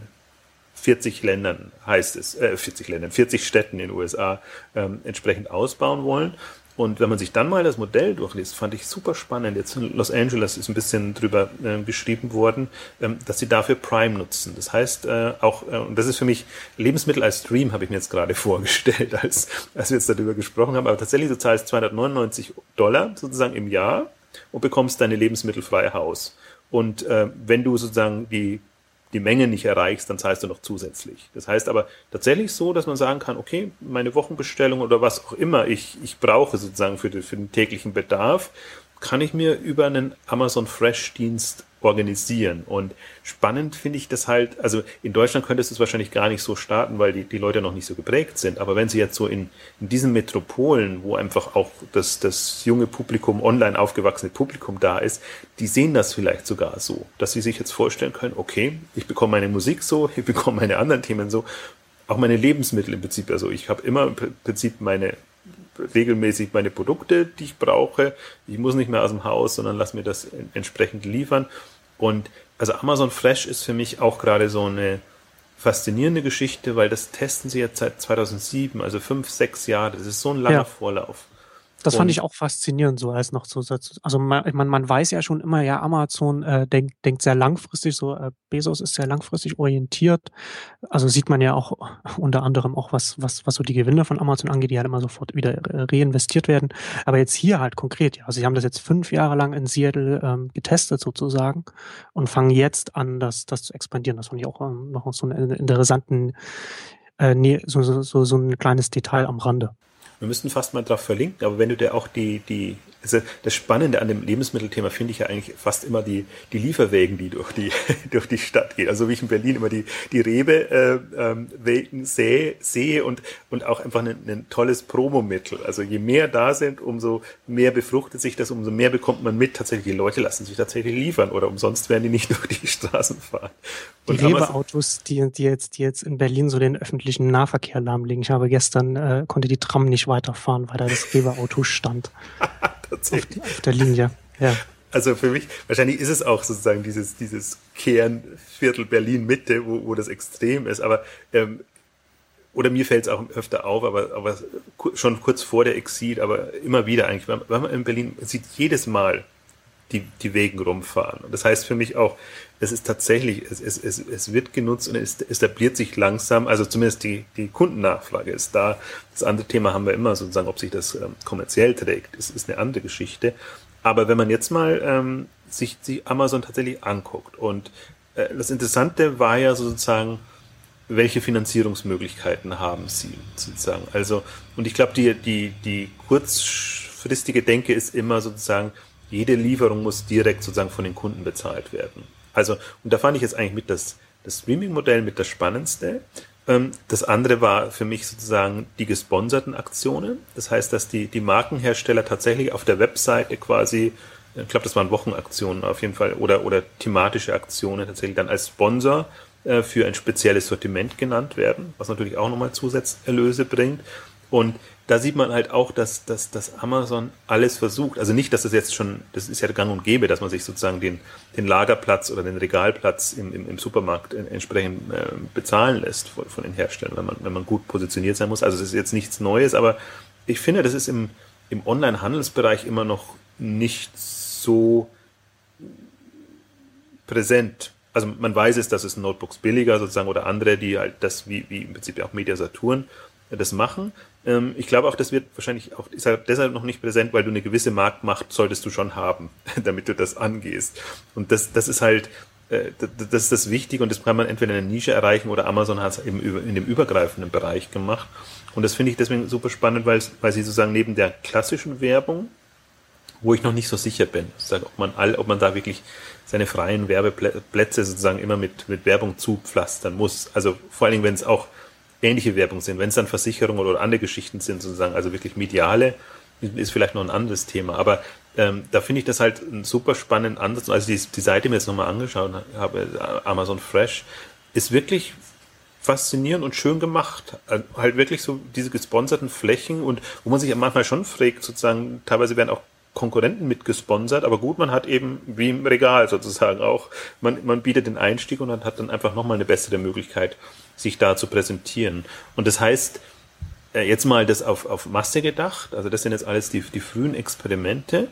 40 Ländern heißt es, äh, 40 Ländern, 40 Städten in den USA ähm, entsprechend ausbauen wollen. Und wenn man sich dann mal das Modell durchliest, fand ich super spannend. Jetzt in Los Angeles ist ein bisschen drüber äh, geschrieben worden, ähm, dass sie dafür Prime nutzen. Das heißt äh, auch, äh, und das ist für mich Lebensmittel als Stream, habe ich mir jetzt gerade *laughs* vorgestellt, als, als wir jetzt darüber gesprochen haben. Aber tatsächlich, du zahlst 299 Dollar sozusagen im Jahr und bekommst deine Lebensmittel frei Haus. Und äh, wenn du sozusagen die die Menge nicht erreichst, dann zahlst du noch zusätzlich. Das heißt aber tatsächlich so, dass man sagen kann, okay, meine Wochenbestellung oder was auch immer ich, ich brauche sozusagen für, den, für den täglichen Bedarf, kann ich mir über einen Amazon Fresh Dienst organisieren. Und spannend finde ich das halt, also in Deutschland könntest du es wahrscheinlich gar nicht so starten, weil die, die Leute noch nicht so geprägt sind. Aber wenn sie jetzt so in, in diesen Metropolen, wo einfach auch das, das junge Publikum, online aufgewachsene Publikum da ist, die sehen das vielleicht sogar so, dass sie sich jetzt vorstellen können, okay, ich bekomme meine Musik so, *laughs* ich bekomme meine anderen Themen so, auch meine Lebensmittel im Prinzip. Also ich habe immer im Prinzip meine regelmäßig meine Produkte, die ich brauche. Ich muss nicht mehr aus dem Haus, sondern lass mir das entsprechend liefern. Und also Amazon Fresh ist für mich auch gerade so eine faszinierende Geschichte, weil das testen sie jetzt seit 2007, also fünf, sechs Jahre. Das ist so ein langer ja. Vorlauf. Das fand ich auch faszinierend, so als noch Zusatz. Also man, man, man weiß ja schon immer, ja, Amazon äh, denkt, denkt sehr langfristig, so äh, Bezos ist sehr langfristig orientiert. Also sieht man ja auch *laughs* unter anderem auch, was, was, was so die Gewinne von Amazon angeht, die halt immer sofort wieder reinvestiert werden. Aber jetzt hier halt konkret, ja. Also sie haben das jetzt fünf Jahre lang in Seattle ähm, getestet sozusagen und fangen jetzt an, das, das zu expandieren. Das fand ich auch ähm, noch so einen interessanten, äh, nee, so, so, so, so ein kleines Detail am Rande. Wir müssten fast mal drauf verlinken, aber wenn du dir auch die, die, das Spannende an dem Lebensmittelthema finde ich ja eigentlich fast immer die, die Lieferwegen, die durch die, *laughs* durch die Stadt gehen. Also wie ich in Berlin immer die, die Rewe äh, ähm, sehe, sehe und, und auch einfach ein, ein tolles Promomittel. Also je mehr da sind, umso mehr befruchtet sich das, umso mehr bekommt man mit. Tatsächlich, die Leute lassen sich tatsächlich liefern oder umsonst werden die nicht *laughs* durch die Straßen fahren. Die Rewe-Autos, die, die, jetzt, die jetzt in Berlin so den öffentlichen Nahverkehr lahmlegen. Ich habe gestern, äh, konnte die Tram nicht weiterfahren, weil da das Rewe-Auto stand. *laughs* Tatsächlich. Auf, der Linie, ja. Also für mich, wahrscheinlich ist es auch sozusagen dieses, dieses Kernviertel Berlin-Mitte, wo, wo das extrem ist, aber ähm, oder mir fällt es auch öfter auf, aber, aber schon kurz vor der Exit, aber immer wieder eigentlich, wenn man in Berlin sieht jedes Mal die, die Wegen rumfahren. Und das heißt für mich auch, es ist tatsächlich, es, es, es, es wird genutzt und es etabliert sich langsam, also zumindest die, die Kundennachfrage ist da. Das andere Thema haben wir immer sozusagen, ob sich das ähm, kommerziell trägt, das ist eine andere Geschichte. Aber wenn man jetzt mal ähm, sich die Amazon tatsächlich anguckt und äh, das Interessante war ja sozusagen, welche Finanzierungsmöglichkeiten haben sie sozusagen. Also, und ich glaube, die, die, die kurzfristige Denke ist immer sozusagen, jede Lieferung muss direkt sozusagen von den Kunden bezahlt werden. Also, und da fand ich jetzt eigentlich mit das, das Streaming-Modell mit das Spannendste. Ähm, das andere war für mich sozusagen die gesponserten Aktionen. Das heißt, dass die, die Markenhersteller tatsächlich auf der Webseite quasi, ich glaube, das waren Wochenaktionen auf jeden Fall oder, oder thematische Aktionen tatsächlich dann als Sponsor äh, für ein spezielles Sortiment genannt werden, was natürlich auch nochmal Zusatzerlöse bringt. Und da sieht man halt auch, dass, dass, dass Amazon alles versucht. Also nicht, dass es jetzt schon, das ist ja gang und gäbe, dass man sich sozusagen den, den Lagerplatz oder den Regalplatz im, im, im Supermarkt entsprechend äh, bezahlen lässt von, von den Herstellern, wenn man, wenn man gut positioniert sein muss. Also es ist jetzt nichts Neues, aber ich finde, das ist im, im Online-Handelsbereich immer noch nicht so präsent. Also man weiß es, dass es Notebooks billiger sozusagen oder andere, die halt das wie, wie im Prinzip auch Media Saturn das machen. Ähm, ich glaube auch, das wird wahrscheinlich auch deshalb noch nicht präsent, weil du eine gewisse Marktmacht solltest du schon haben, *laughs* damit du das angehst. Und das, das ist halt, äh, das ist das Wichtige und das kann man entweder in der Nische erreichen oder Amazon hat es eben in dem übergreifenden Bereich gemacht. Und das finde ich deswegen super spannend, weil, weil sie sozusagen neben der klassischen Werbung, wo ich noch nicht so sicher bin, ob man all, ob man da wirklich seine freien Werbeplätze sozusagen immer mit, mit Werbung zupflastern muss. Also vor allen Dingen, wenn es auch ähnliche Werbung sind. Wenn es dann Versicherungen oder andere Geschichten sind, sozusagen, also wirklich mediale, ist vielleicht noch ein anderes Thema. Aber ähm, da finde ich das halt einen super spannenden Ansatz. Also die, die Seite mir jetzt nochmal angeschaut habe, Amazon Fresh, ist wirklich faszinierend und schön gemacht. Also halt wirklich so diese gesponserten Flächen und wo man sich manchmal schon fragt, sozusagen, teilweise werden auch Konkurrenten mitgesponsert, aber gut, man hat eben wie im Regal sozusagen auch, man, man bietet den Einstieg und hat dann einfach nochmal eine bessere Möglichkeit, sich da zu präsentieren. Und das heißt, äh, jetzt mal das auf, auf Masse gedacht, also das sind jetzt alles die, die frühen Experimente,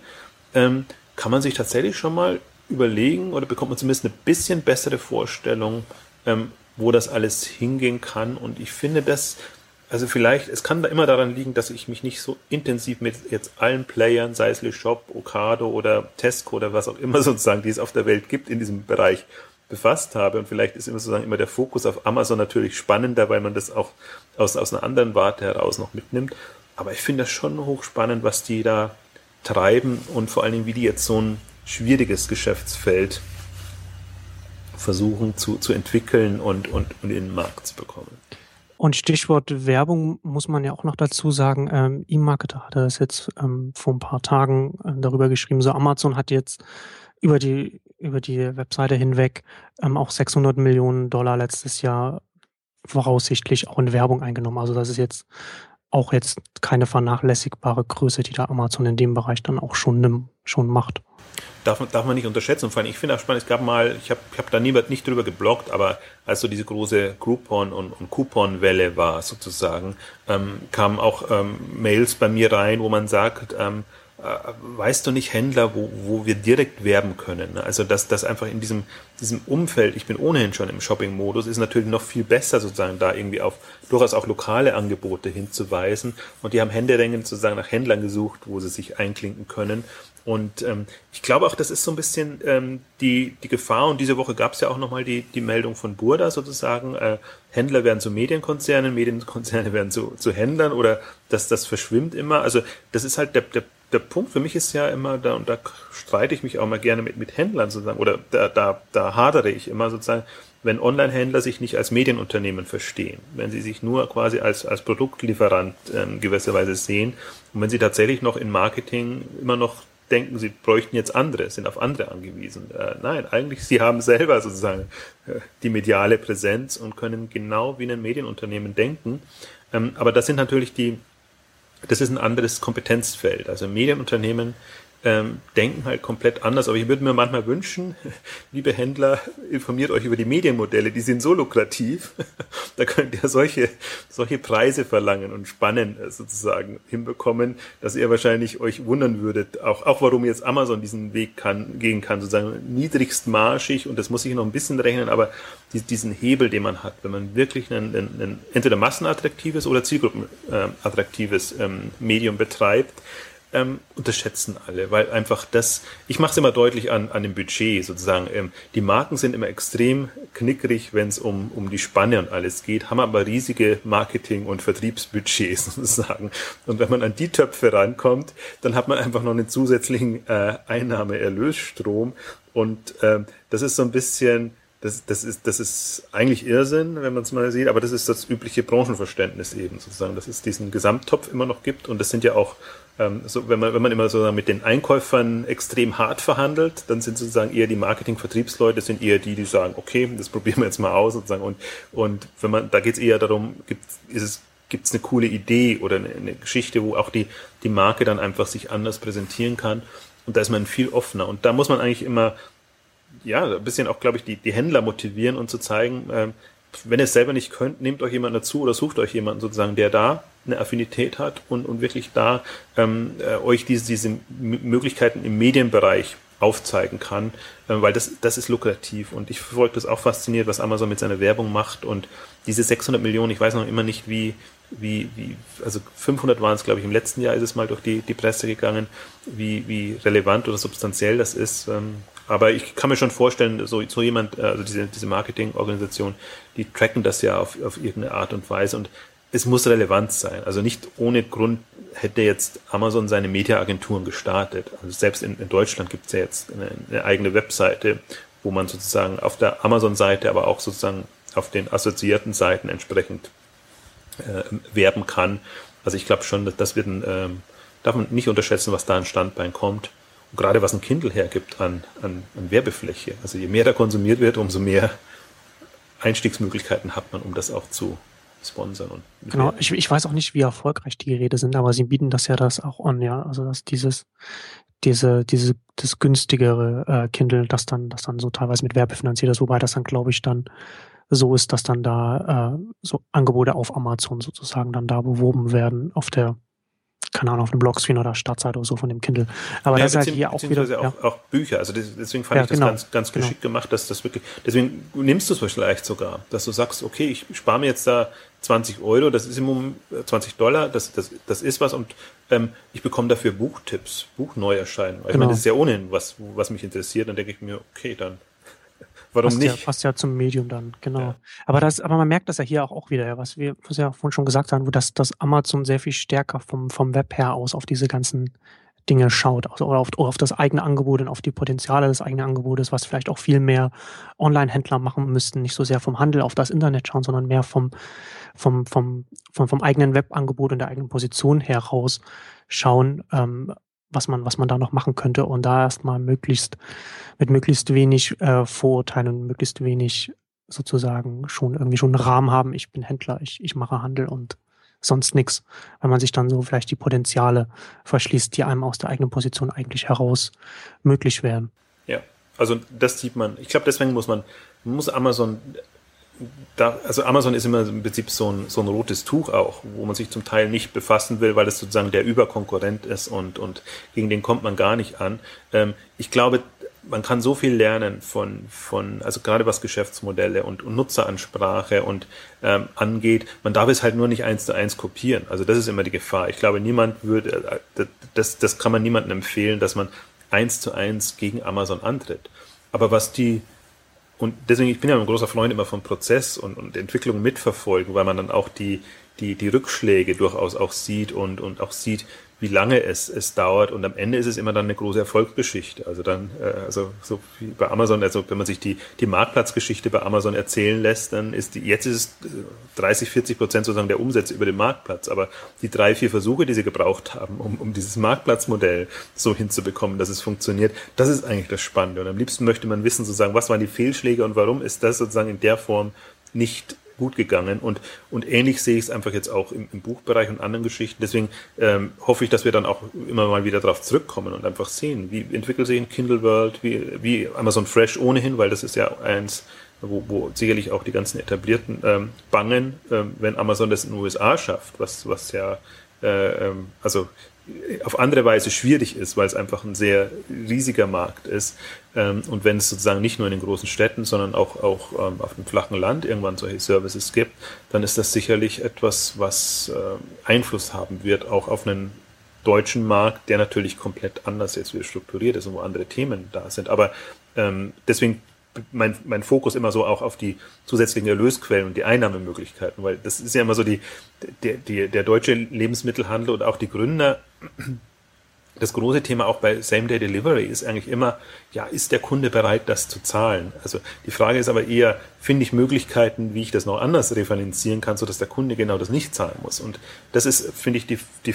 ähm, kann man sich tatsächlich schon mal überlegen oder bekommt man zumindest eine bisschen bessere Vorstellung, ähm, wo das alles hingehen kann. Und ich finde das, also vielleicht, es kann da immer daran liegen, dass ich mich nicht so intensiv mit jetzt allen Playern, sei es Le Shop, Ocado oder Tesco oder was auch immer *laughs* sozusagen, die es auf der Welt gibt in diesem Bereich, befasst habe. Und vielleicht ist immer sozusagen immer der Fokus auf Amazon natürlich spannender, weil man das auch aus, aus einer anderen Warte heraus noch mitnimmt. Aber ich finde das schon hochspannend, was die da treiben und vor allen Dingen, wie die jetzt so ein schwieriges Geschäftsfeld versuchen zu, zu entwickeln und, und, und in den Markt zu bekommen. Und Stichwort Werbung muss man ja auch noch dazu sagen, ähm, E-Marketer hatte das jetzt ähm, vor ein paar Tagen äh, darüber geschrieben, so Amazon hat jetzt über die, über die Webseite hinweg ähm, auch 600 Millionen Dollar letztes Jahr voraussichtlich auch in Werbung eingenommen. Also das ist jetzt auch jetzt keine vernachlässigbare Größe, die da Amazon in dem Bereich dann auch schon, schon macht. Darf, darf man nicht unterschätzen. Vor allem, ich finde auch spannend, es gab mal, ich habe ich hab da niemand nicht drüber geblockt, aber als so diese große Groupon- und, und Coupon-Welle war sozusagen, ähm, kamen auch ähm, Mails bei mir rein, wo man sagt, ähm, äh, weißt du nicht Händler, wo, wo wir direkt werben können. Ne? Also dass das einfach in diesem, diesem Umfeld, ich bin ohnehin schon im Shopping-Modus, ist natürlich noch viel besser sozusagen da irgendwie auf durchaus auch lokale Angebote hinzuweisen. Und die haben händeringend sozusagen nach Händlern gesucht, wo sie sich einklinken können. Und ähm, ich glaube auch, das ist so ein bisschen ähm, die, die Gefahr. Und diese Woche gab es ja auch nochmal die, die Meldung von Burda sozusagen. Äh, Händler werden zu Medienkonzernen, Medienkonzerne *laughs* werden zu, zu Händlern oder dass das verschwimmt immer. Also das ist halt der, der der Punkt für mich ist ja immer da, und da streite ich mich auch mal gerne mit, mit Händlern sozusagen, oder da, da, da hadere ich immer sozusagen, wenn Online-Händler sich nicht als Medienunternehmen verstehen, wenn sie sich nur quasi als, als Produktlieferant ähm, gewisserweise sehen und wenn sie tatsächlich noch in Marketing immer noch denken, sie bräuchten jetzt andere, sind auf andere angewiesen. Äh, nein, eigentlich sie haben selber sozusagen äh, die mediale Präsenz und können genau wie ein Medienunternehmen denken. Ähm, aber das sind natürlich die, das ist ein anderes Kompetenzfeld. Also Medienunternehmen ähm, denken halt komplett anders. Aber ich würde mir manchmal wünschen, *laughs* liebe Händler, informiert euch über die Medienmodelle, die sind so lukrativ, *laughs* da könnt ihr solche, solche Preise verlangen und Spannen äh, sozusagen hinbekommen, dass ihr wahrscheinlich euch wundern würdet, auch, auch warum jetzt Amazon diesen Weg kann, gehen kann, sozusagen niedrigst marschig und das muss ich noch ein bisschen rechnen, aber die, diesen Hebel, den man hat, wenn man wirklich ein, ein, ein entweder massenattraktives oder zielgruppenattraktives ähm, Medium betreibt, ähm, unterschätzen alle, weil einfach das, ich mache es immer deutlich an, an dem Budget sozusagen. Ähm, die Marken sind immer extrem knickrig, wenn es um, um die Spanne und alles geht, haben aber riesige Marketing- und Vertriebsbudgets *laughs* sozusagen. Und wenn man an die Töpfe rankommt, dann hat man einfach noch einen zusätzlichen äh, Einnahme-Erlösstrom. Und ähm, das ist so ein bisschen, das, das, ist, das ist eigentlich Irrsinn, wenn man es mal sieht, aber das ist das übliche Branchenverständnis eben sozusagen, dass es diesen Gesamttopf immer noch gibt und das sind ja auch ähm, so, wenn man, wenn man immer so mit den Einkäufern extrem hart verhandelt, dann sind sozusagen eher die Marketing-Vertriebsleute sind eher die, die sagen, okay, das probieren wir jetzt mal aus sozusagen. Und, und wenn man, da geht es eher darum, gibt, es gibt es eine coole Idee oder eine, eine, Geschichte, wo auch die, die Marke dann einfach sich anders präsentieren kann. Und da ist man viel offener. Und da muss man eigentlich immer, ja, ein bisschen auch, glaube ich, die, die Händler motivieren und zu zeigen, äh, wenn ihr es selber nicht könnt, nehmt euch jemanden dazu oder sucht euch jemanden sozusagen, der da eine Affinität hat und, und wirklich da ähm, äh, euch diese, diese Möglichkeiten im Medienbereich aufzeigen kann, äh, weil das, das ist lukrativ. Und ich verfolge das auch fasziniert, was Amazon mit seiner Werbung macht. Und diese 600 Millionen, ich weiß noch immer nicht, wie, wie, wie, also 500 waren es, glaube ich, im letzten Jahr ist es mal durch die, die Presse gegangen, wie, wie relevant oder substanziell das ist. Ähm, aber ich kann mir schon vorstellen, so, so jemand, äh, also diese, diese Marketingorganisation, die tracken das ja auf, auf irgendeine Art und Weise. Und es muss relevant sein. Also nicht ohne Grund hätte jetzt Amazon seine Mediaagenturen gestartet. Also selbst in, in Deutschland gibt es ja jetzt eine, eine, eigene Webseite, wo man sozusagen auf der Amazon-Seite, aber auch sozusagen auf den assoziierten Seiten entsprechend äh, werben kann. Also ich glaube schon, dass das wird ein, ähm, darf man nicht unterschätzen, was da an Standbein kommt. Und gerade was ein Kindle hergibt an, an, an Werbefläche. Also je mehr da konsumiert wird, umso mehr Einstiegsmöglichkeiten hat man, um das auch zu sponsern. Und genau, ich, ich weiß auch nicht, wie erfolgreich die Geräte sind, aber sie bieten das ja das auch an, ja. Also dass dieses, diese, diese, das günstigere äh, Kindle, das dann, das dann so teilweise mit Werbe finanziert ist, wobei das dann, glaube ich, dann so ist, dass dann da äh, so Angebote auf Amazon sozusagen dann da beworben werden auf der keine Ahnung, auf einem Blogscreen oder Startseite oder so von dem Kindle. Aber ja, das ist halt hier auch wieder. Auch, ja. auch Bücher. Also deswegen fand ja, ich das genau, ganz, ganz genau. geschickt gemacht, dass das wirklich. Deswegen nimmst du es vielleicht sogar, dass du sagst, okay, ich spare mir jetzt da 20 Euro, das ist im Moment 20 Dollar, das, das, das ist was und ähm, ich bekomme dafür Buchtipps, Buchneuerscheinungen. Genau. Ich meine, das ist ja ohnehin was, was mich interessiert. Dann denke ich mir, okay, dann Warum passt nicht? Ja, passt ja zum Medium dann, genau. Ja. Aber das, aber man merkt das ja hier auch, auch wieder, was wir, was ja vorhin schon gesagt haben, dass, dass Amazon sehr viel stärker vom, vom Web her aus auf diese ganzen Dinge schaut, also oder auf, auf das eigene Angebot und auf die Potenziale des eigenen Angebotes, was vielleicht auch viel mehr Online-Händler machen müssten, nicht so sehr vom Handel auf das Internet schauen, sondern mehr vom, vom, vom, vom, vom eigenen Webangebot und der eigenen Position heraus schauen, ähm, was man, was man da noch machen könnte und da erstmal möglichst mit möglichst wenig äh, Vorurteilen und möglichst wenig sozusagen schon irgendwie schon einen Rahmen haben. Ich bin Händler, ich, ich mache Handel und sonst nichts, weil man sich dann so vielleicht die Potenziale verschließt, die einem aus der eigenen Position eigentlich heraus möglich wären. Ja, also das sieht man. Ich glaube, deswegen muss man, muss Amazon da, also Amazon ist immer im Prinzip so ein, so ein rotes Tuch auch, wo man sich zum Teil nicht befassen will, weil es sozusagen der Überkonkurrent ist und, und gegen den kommt man gar nicht an. Ähm, ich glaube, man kann so viel lernen von, von also gerade was Geschäftsmodelle und, und Nutzeransprache und ähm, angeht. Man darf es halt nur nicht eins zu eins kopieren. Also das ist immer die Gefahr. Ich glaube, niemand würde, äh, das, das kann man niemandem empfehlen, dass man eins zu eins gegen Amazon antritt. Aber was die, und deswegen, ich bin ja ein großer Freund immer vom Prozess und, und Entwicklung mitverfolgen, weil man dann auch die, die, die Rückschläge durchaus auch sieht und, und auch sieht, wie lange es, es dauert und am Ende ist es immer dann eine große Erfolgsgeschichte. Also dann, äh, also so wie bei Amazon, also wenn man sich die, die Marktplatzgeschichte bei Amazon erzählen lässt, dann ist die, jetzt ist es 30, 40 Prozent sozusagen der Umsätze über den Marktplatz. Aber die drei, vier Versuche, die sie gebraucht haben, um, um dieses Marktplatzmodell so hinzubekommen, dass es funktioniert, das ist eigentlich das Spannende. Und am liebsten möchte man wissen, sozusagen, was waren die Fehlschläge und warum ist das sozusagen in der Form nicht gut gegangen. Und, und ähnlich sehe ich es einfach jetzt auch im, im Buchbereich und anderen Geschichten. Deswegen ähm, hoffe ich, dass wir dann auch immer mal wieder darauf zurückkommen und einfach sehen, wie entwickelt sich ein Kindle World, wie, wie Amazon Fresh ohnehin, weil das ist ja eins, wo, wo sicherlich auch die ganzen etablierten ähm, bangen, ähm, wenn Amazon das in den USA schafft, was, was ja, äh, ähm, also auf andere Weise schwierig ist, weil es einfach ein sehr riesiger Markt ist. Ähm, und wenn es sozusagen nicht nur in den großen Städten, sondern auch, auch ähm, auf dem flachen Land irgendwann solche Services gibt, dann ist das sicherlich etwas, was äh, Einfluss haben wird, auch auf einen deutschen Markt, der natürlich komplett anders jetzt wieder strukturiert ist und wo andere Themen da sind. Aber ähm, deswegen mein, mein Fokus immer so auch auf die zusätzlichen Erlösquellen und die Einnahmemöglichkeiten, weil das ist ja immer so die, der, die, der deutsche Lebensmittelhandel und auch die Gründer, das große Thema auch bei Same-Day Delivery ist eigentlich immer, ja, ist der Kunde bereit, das zu zahlen? Also die Frage ist aber eher, finde ich Möglichkeiten, wie ich das noch anders refinanzieren kann, sodass der Kunde genau das nicht zahlen muss? Und das ist, finde ich, die, die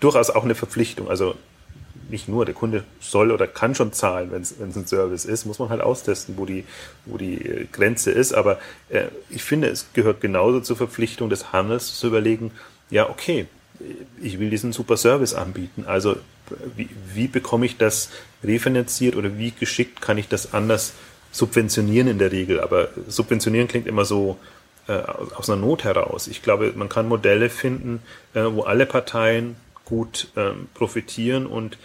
durchaus auch eine Verpflichtung. Also nicht nur, der Kunde soll oder kann schon zahlen, wenn es ein Service ist, muss man halt austesten, wo die, wo die äh, Grenze ist. Aber äh, ich finde, es gehört genauso zur Verpflichtung des Handels zu überlegen, ja, okay, ich will diesen super Service anbieten. Also wie, wie bekomme ich das refinanziert oder wie geschickt kann ich das anders subventionieren in der Regel? Aber subventionieren klingt immer so äh, aus einer Not heraus. Ich glaube, man kann Modelle finden, äh, wo alle Parteien gut ähm, profitieren und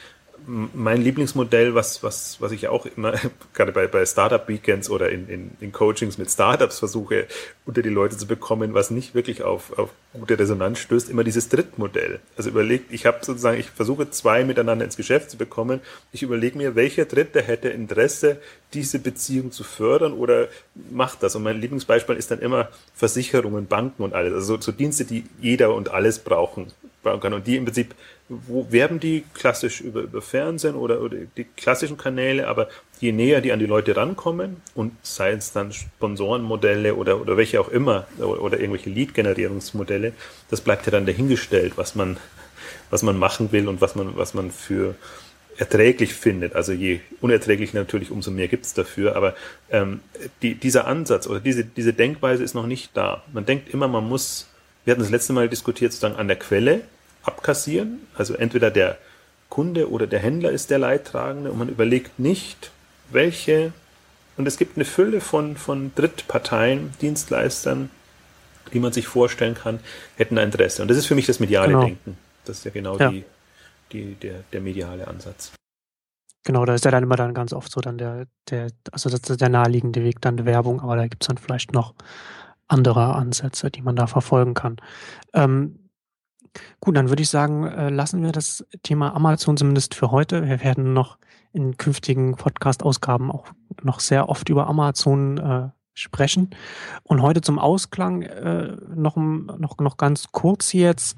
mein Lieblingsmodell, was, was, was ich auch immer, *laughs* gerade bei, bei Startup Weekends oder in, in, in Coachings mit Startups versuche, unter die Leute zu bekommen, was nicht wirklich auf, auf gute Resonanz stößt, immer dieses Drittmodell. Also überlegt, ich habe sozusagen, ich versuche zwei miteinander ins Geschäft zu bekommen. Ich überlege mir, welcher Dritte hätte Interesse, diese Beziehung zu fördern oder macht das. Und mein Lieblingsbeispiel ist dann immer Versicherungen, Banken und alles. Also so, so Dienste, die jeder und alles brauchen, brauchen kann und die im Prinzip wo werben die klassisch über, über Fernsehen oder, oder die klassischen Kanäle, aber je näher die an die Leute rankommen und sei es dann Sponsorenmodelle oder, oder welche auch immer oder, oder irgendwelche Lead-Generierungsmodelle, das bleibt ja dann dahingestellt, was man, was man machen will und was man, was man für erträglich findet. Also je unerträglich natürlich, umso mehr gibt's dafür. Aber ähm, die, dieser Ansatz oder diese, diese Denkweise ist noch nicht da. Man denkt immer, man muss, wir hatten das letzte Mal diskutiert, sozusagen an der Quelle abkassieren. Also entweder der Kunde oder der Händler ist der Leidtragende und man überlegt nicht, welche, und es gibt eine Fülle von, von Drittparteien, Dienstleistern, die man sich vorstellen kann, hätten ein Interesse. Und das ist für mich das mediale genau. Denken. Das ist ja genau ja. Die, die, der, der mediale Ansatz. Genau, da ist ja dann immer dann ganz oft so dann der, der, also das ist der naheliegende Weg dann Werbung, aber da gibt es dann vielleicht noch andere Ansätze, die man da verfolgen kann. Ähm, Gut, dann würde ich sagen, äh, lassen wir das Thema Amazon zumindest für heute. Wir werden noch in künftigen Podcast-Ausgaben auch noch sehr oft über Amazon äh, sprechen. Und heute zum Ausklang äh, noch, noch, noch ganz kurz jetzt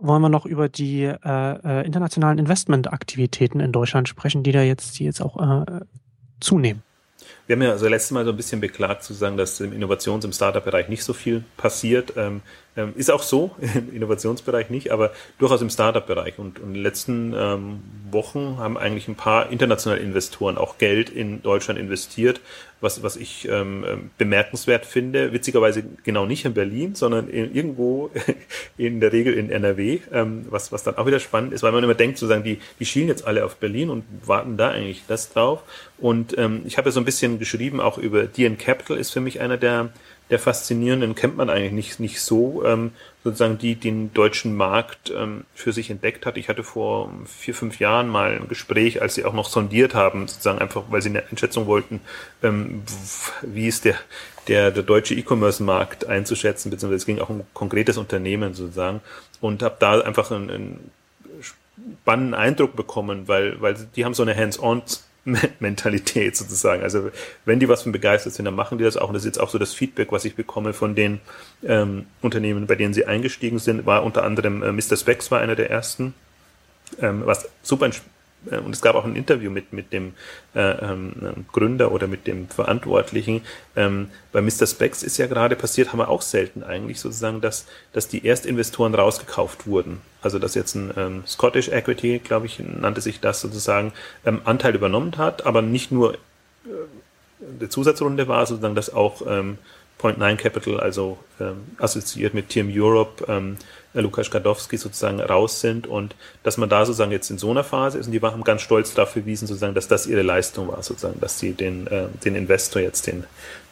wollen wir noch über die äh, äh, internationalen Investmentaktivitäten in Deutschland sprechen, die da jetzt, die jetzt auch äh, zunehmen. Wir haben ja also letztes Mal so ein bisschen beklagt zu sagen, dass im Innovations- im Startup-Bereich nicht so viel passiert. Ähm, ähm, ist auch so, *laughs* im Innovationsbereich nicht, aber durchaus im Startup-Bereich. Und, und in den letzten ähm, Wochen haben eigentlich ein paar internationale Investoren auch Geld in Deutschland investiert, was, was ich ähm, ähm bemerkenswert finde. Witzigerweise genau nicht in Berlin, sondern in, irgendwo *laughs* in der Regel in NRW, ähm, was, was dann auch wieder spannend ist, weil man immer denkt, sozusagen, die, die schielen jetzt alle auf Berlin und warten da eigentlich das drauf. Und ähm, ich habe ja so ein bisschen geschrieben, auch über DN Capital ist für mich einer der der faszinierenden kennt man eigentlich nicht, nicht so, ähm, sozusagen die den deutschen Markt ähm, für sich entdeckt hat. Ich hatte vor vier, fünf Jahren mal ein Gespräch, als sie auch noch sondiert haben, sozusagen einfach, weil sie eine Einschätzung wollten, ähm, wie ist der, der, der deutsche E-Commerce-Markt einzuschätzen, beziehungsweise es ging auch um konkretes Unternehmen sozusagen und habe da einfach einen, einen spannenden Eindruck bekommen, weil, weil die haben so eine Hands-on Mentalität sozusagen. Also wenn die was von begeistert sind, dann machen die das auch. Und das ist jetzt auch so das Feedback, was ich bekomme von den ähm, Unternehmen, bei denen sie eingestiegen sind, war unter anderem äh, Mr. Specs war einer der ersten, ähm, was super äh, und es gab auch ein Interview mit, mit dem äh, ähm, Gründer oder mit dem Verantwortlichen. Ähm, bei Mr. Specs ist ja gerade passiert, haben wir auch selten eigentlich sozusagen, dass, dass die Erstinvestoren rausgekauft wurden. Also dass jetzt ein ähm, Scottish Equity, glaube ich, nannte sich das sozusagen, ähm, Anteil übernommen hat, aber nicht nur äh, eine Zusatzrunde war, sozusagen, dass auch ähm, Point Nine Capital, also ähm, assoziiert mit Team Europe, ähm, äh, Lukas Gadowski sozusagen raus sind und dass man da sozusagen jetzt in so einer Phase ist und die haben ganz stolz dafür gewiesen, sozusagen, dass das ihre Leistung war, sozusagen, dass sie den, äh, den Investor jetzt, den,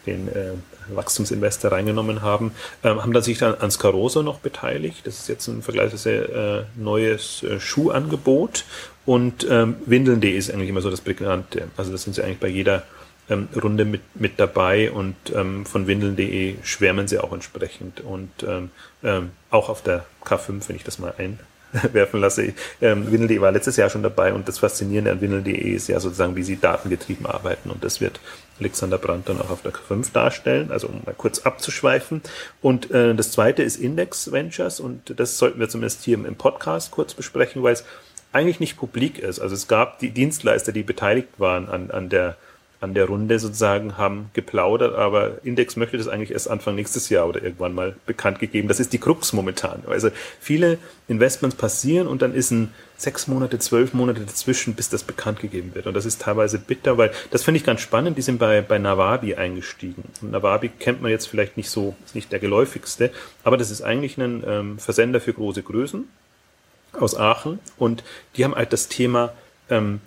den äh, Wachstumsinvestor reingenommen haben, ähm, haben dann sich dann an Scaroso noch beteiligt. Das ist jetzt ein vergleichsweise äh, neues äh, Schuhangebot und ähm, Windeln.de ist eigentlich immer so das Bekannte. Also das sind sie eigentlich bei jeder ähm, Runde mit, mit dabei und ähm, von windeln.de schwärmen sie auch entsprechend und ähm, ähm, auch auf der K5, wenn ich das mal einwerfen lasse. Ähm, Windeln.de war letztes Jahr schon dabei und das Faszinierende an Windeln.de ist ja sozusagen, wie sie datengetrieben arbeiten und das wird Alexander Brandt dann auch auf der K5 darstellen, also um mal kurz abzuschweifen. Und äh, das zweite ist Index Ventures und das sollten wir zumindest hier im Podcast kurz besprechen, weil es eigentlich nicht publik ist. Also es gab die Dienstleister, die beteiligt waren an, an der an der Runde sozusagen haben geplaudert, aber Index möchte das eigentlich erst Anfang nächstes Jahr oder irgendwann mal bekannt gegeben. Das ist die Krux momentan. Also viele Investments passieren und dann ist ein sechs Monate, zwölf Monate dazwischen, bis das bekannt gegeben wird. Und das ist teilweise bitter, weil das finde ich ganz spannend. Die sind bei, bei Nawabi eingestiegen. Und Nawabi kennt man jetzt vielleicht nicht so, ist nicht der geläufigste, aber das ist eigentlich ein ähm, Versender für große Größen aus Aachen. Und die haben halt das Thema ähm,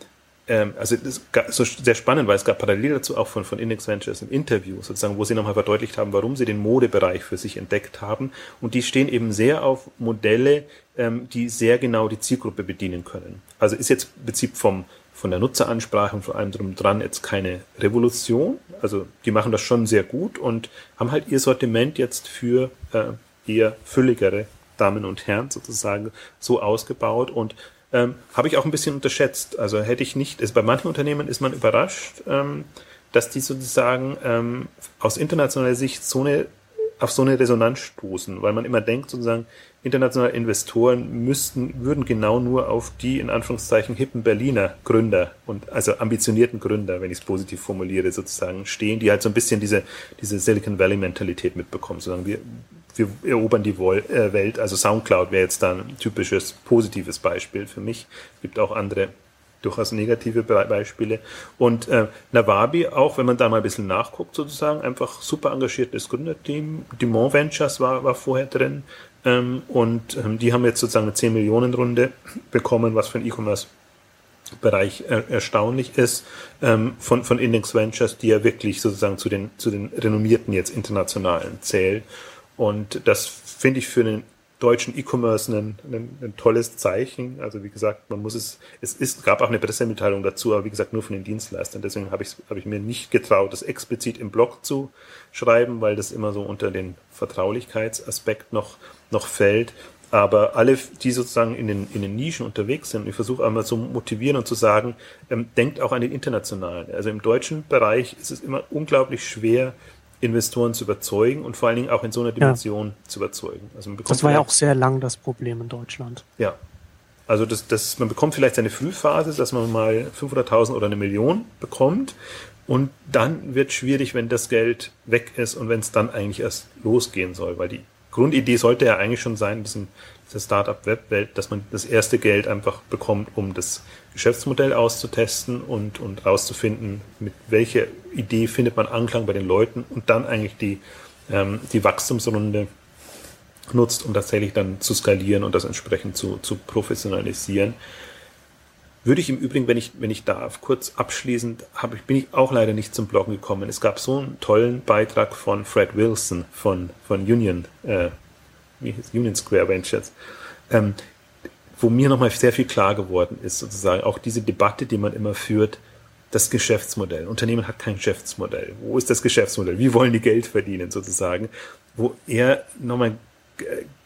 ähm, also das ist so sehr spannend, weil es gab parallel dazu auch von, von Index Ventures ein Interview, sozusagen, wo sie nochmal verdeutlicht haben, warum sie den Modebereich für sich entdeckt haben. Und die stehen eben sehr auf Modelle, ähm, die sehr genau die Zielgruppe bedienen können. Also ist jetzt im Prinzip vom, von der Nutzeransprache und vor allem drum dran jetzt keine Revolution. Also die machen das schon sehr gut und haben halt ihr Sortiment jetzt für äh, eher fülligere Damen und Herren sozusagen so ausgebaut und ähm, habe ich auch ein bisschen unterschätzt. Also hätte ich nicht, ist, bei manchen Unternehmen ist man überrascht, ähm, dass die sozusagen ähm, aus internationaler Sicht so eine, auf so eine Resonanz stoßen, weil man immer denkt, sozusagen, internationale Investoren müssten, würden genau nur auf die in Anführungszeichen hippen Berliner Gründer und also ambitionierten Gründer, wenn ich es positiv formuliere, sozusagen stehen, die halt so ein bisschen diese, diese Silicon Valley Mentalität mitbekommen. Sozusagen wir, wir erobern die äh, Welt. Also Soundcloud wäre jetzt dann ein typisches positives Beispiel für mich. Es gibt auch andere durchaus negative Beispiele. Und äh, Nawabi, auch wenn man da mal ein bisschen nachguckt, sozusagen, einfach super engagiertes Gründerteam. Dumont Ventures war, war vorher drin. Ähm, und ähm, die haben jetzt sozusagen eine 10 Millionen Runde bekommen, was für ein E-Commerce Bereich er, erstaunlich ist, ähm, von, von Index Ventures, die ja wirklich sozusagen zu den, zu den renommierten jetzt internationalen zählt. Und das finde ich für den deutschen E-Commerce ein, ein, ein, tolles Zeichen. Also wie gesagt, man muss es, es ist, gab auch eine Pressemitteilung dazu, aber wie gesagt nur von den Dienstleistern. Deswegen habe ich, habe ich mir nicht getraut, das explizit im Blog zu schreiben, weil das immer so unter den Vertraulichkeitsaspekt noch, noch fällt. Aber alle, die sozusagen in den, in den Nischen unterwegs sind, ich versuche einmal zu motivieren und zu sagen, ähm, denkt auch an den internationalen. Also im deutschen Bereich ist es immer unglaublich schwer, Investoren zu überzeugen und vor allen Dingen auch in so einer Dimension ja. zu überzeugen. Also das war ja auch sehr lang das Problem in Deutschland. Ja. Also das, das, man bekommt vielleicht seine Frühphase, dass man mal 500.000 oder eine Million bekommt und dann wird schwierig, wenn das Geld weg ist und wenn es dann eigentlich erst losgehen soll, weil die Grundidee sollte ja eigentlich schon sein, diesen, diese Startup-Web-Welt, dass man das erste Geld einfach bekommt, um das Geschäftsmodell auszutesten und, und rauszufinden, mit welcher Idee findet man Anklang bei den Leuten und dann eigentlich die, ähm, die Wachstumsrunde nutzt, um tatsächlich dann zu skalieren und das entsprechend zu, zu professionalisieren. Würde ich im Übrigen, wenn ich, wenn ich darf, kurz abschließend, habe ich, bin ich auch leider nicht zum Bloggen gekommen. Es gab so einen tollen Beitrag von Fred Wilson von, von Union, äh, wie heißt Union Square Ventures, ähm, wo mir nochmal sehr viel klar geworden ist, sozusagen auch diese Debatte, die man immer führt, das Geschäftsmodell. Unternehmen hat kein Geschäftsmodell. Wo ist das Geschäftsmodell? Wie wollen die Geld verdienen, sozusagen? Wo er nochmal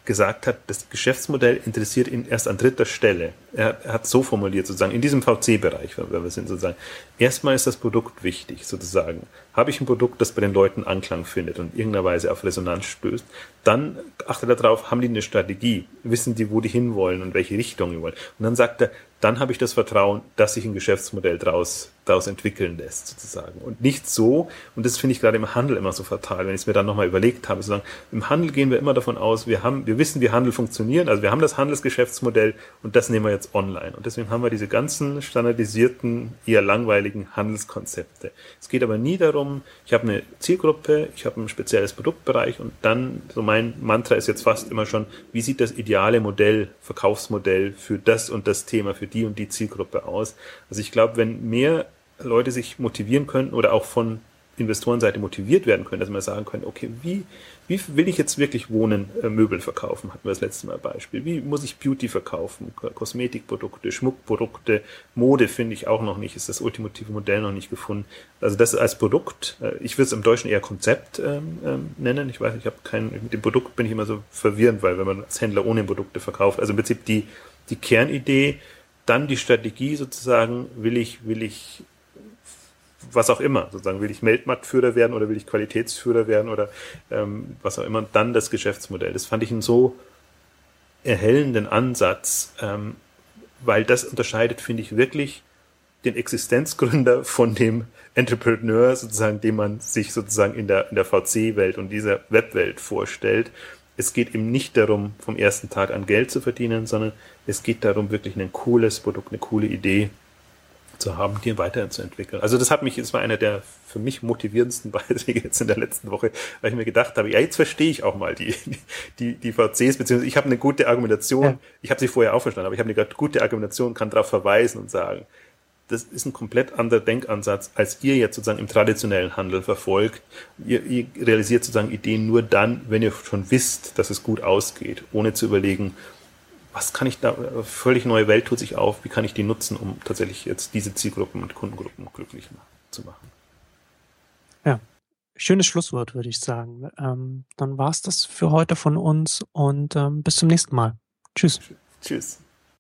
gesagt hat, das Geschäftsmodell interessiert ihn erst an dritter Stelle. Er, er hat so formuliert, sozusagen, in diesem VC-Bereich, wenn wir sind, sozusagen. Erstmal ist das Produkt wichtig, sozusagen. Habe ich ein Produkt, das bei den Leuten Anklang findet und in irgendeiner Weise auf Resonanz stößt, dann achtet er darauf, haben die eine Strategie? Wissen die, wo die hinwollen und welche Richtung die wollen? Und dann sagt er, dann habe ich das Vertrauen, dass sich ein Geschäftsmodell daraus, daraus entwickeln lässt, sozusagen. Und nicht so, und das finde ich gerade im Handel immer so fatal, wenn ich es mir dann nochmal überlegt habe, sozusagen, im Handel gehen wir immer davon aus, wir haben, wir wissen, wie Handel funktioniert, also wir haben das Handelsgeschäftsmodell und das nehmen wir jetzt online. Und deswegen haben wir diese ganzen standardisierten, eher langweiligen Handelskonzepte. Es geht aber nie darum, ich habe eine Zielgruppe, ich habe ein spezielles Produktbereich und dann, so mein Mantra ist jetzt fast immer schon, wie sieht das ideale Modell, Verkaufsmodell für das und das Thema, für die und die Zielgruppe aus. Also ich glaube, wenn mehr Leute sich motivieren könnten oder auch von Investorenseite motiviert werden können, dass man sagen können, okay, wie, wie will ich jetzt wirklich Wohnen, äh, Möbel verkaufen, hatten wir das letzte Mal Beispiel. Wie muss ich Beauty verkaufen, Kosmetikprodukte, Schmuckprodukte, Mode finde ich auch noch nicht, ist das ultimative Modell noch nicht gefunden. Also das als Produkt, äh, ich würde es im Deutschen eher Konzept ähm, ähm, nennen, ich weiß, ich habe kein, mit dem Produkt bin ich immer so verwirrend, weil wenn man als Händler ohne Produkte verkauft, also im Prinzip die, die Kernidee, dann die Strategie sozusagen, will ich, will ich, was auch immer, sozusagen, will ich Meldmarktführer werden oder will ich Qualitätsführer werden oder ähm, was auch immer, dann das Geschäftsmodell. Das fand ich einen so erhellenden Ansatz, ähm, weil das unterscheidet, finde ich, wirklich den Existenzgründer von dem Entrepreneur sozusagen, den man sich sozusagen in der, in der VC-Welt und dieser Webwelt vorstellt. Es geht eben nicht darum, vom ersten Tag an Geld zu verdienen, sondern es geht darum, wirklich ein cooles Produkt, eine coole Idee zu haben, die weiterzuentwickeln. Also das hat mich, es war einer der für mich motivierendsten *laughs* Beiträge jetzt in der letzten Woche, weil ich mir gedacht habe, ja, jetzt verstehe ich auch mal die, *laughs* die, die VCs, beziehungsweise ich habe eine gute Argumentation, ja. ich habe sie vorher auch verstanden, aber ich habe eine gute Argumentation, kann darauf verweisen und sagen, das ist ein komplett anderer Denkansatz, als ihr jetzt sozusagen im traditionellen Handel verfolgt. Ihr, ihr realisiert sozusagen Ideen nur dann, wenn ihr schon wisst, dass es gut ausgeht, ohne zu überlegen, was kann ich da, völlig neue Welt tut sich auf, wie kann ich die nutzen, um tatsächlich jetzt diese Zielgruppen und Kundengruppen glücklich zu machen. Ja, schönes Schlusswort, würde ich sagen. Ähm, dann war es das für heute von uns und ähm, bis zum nächsten Mal. Tschüss. Tschüss.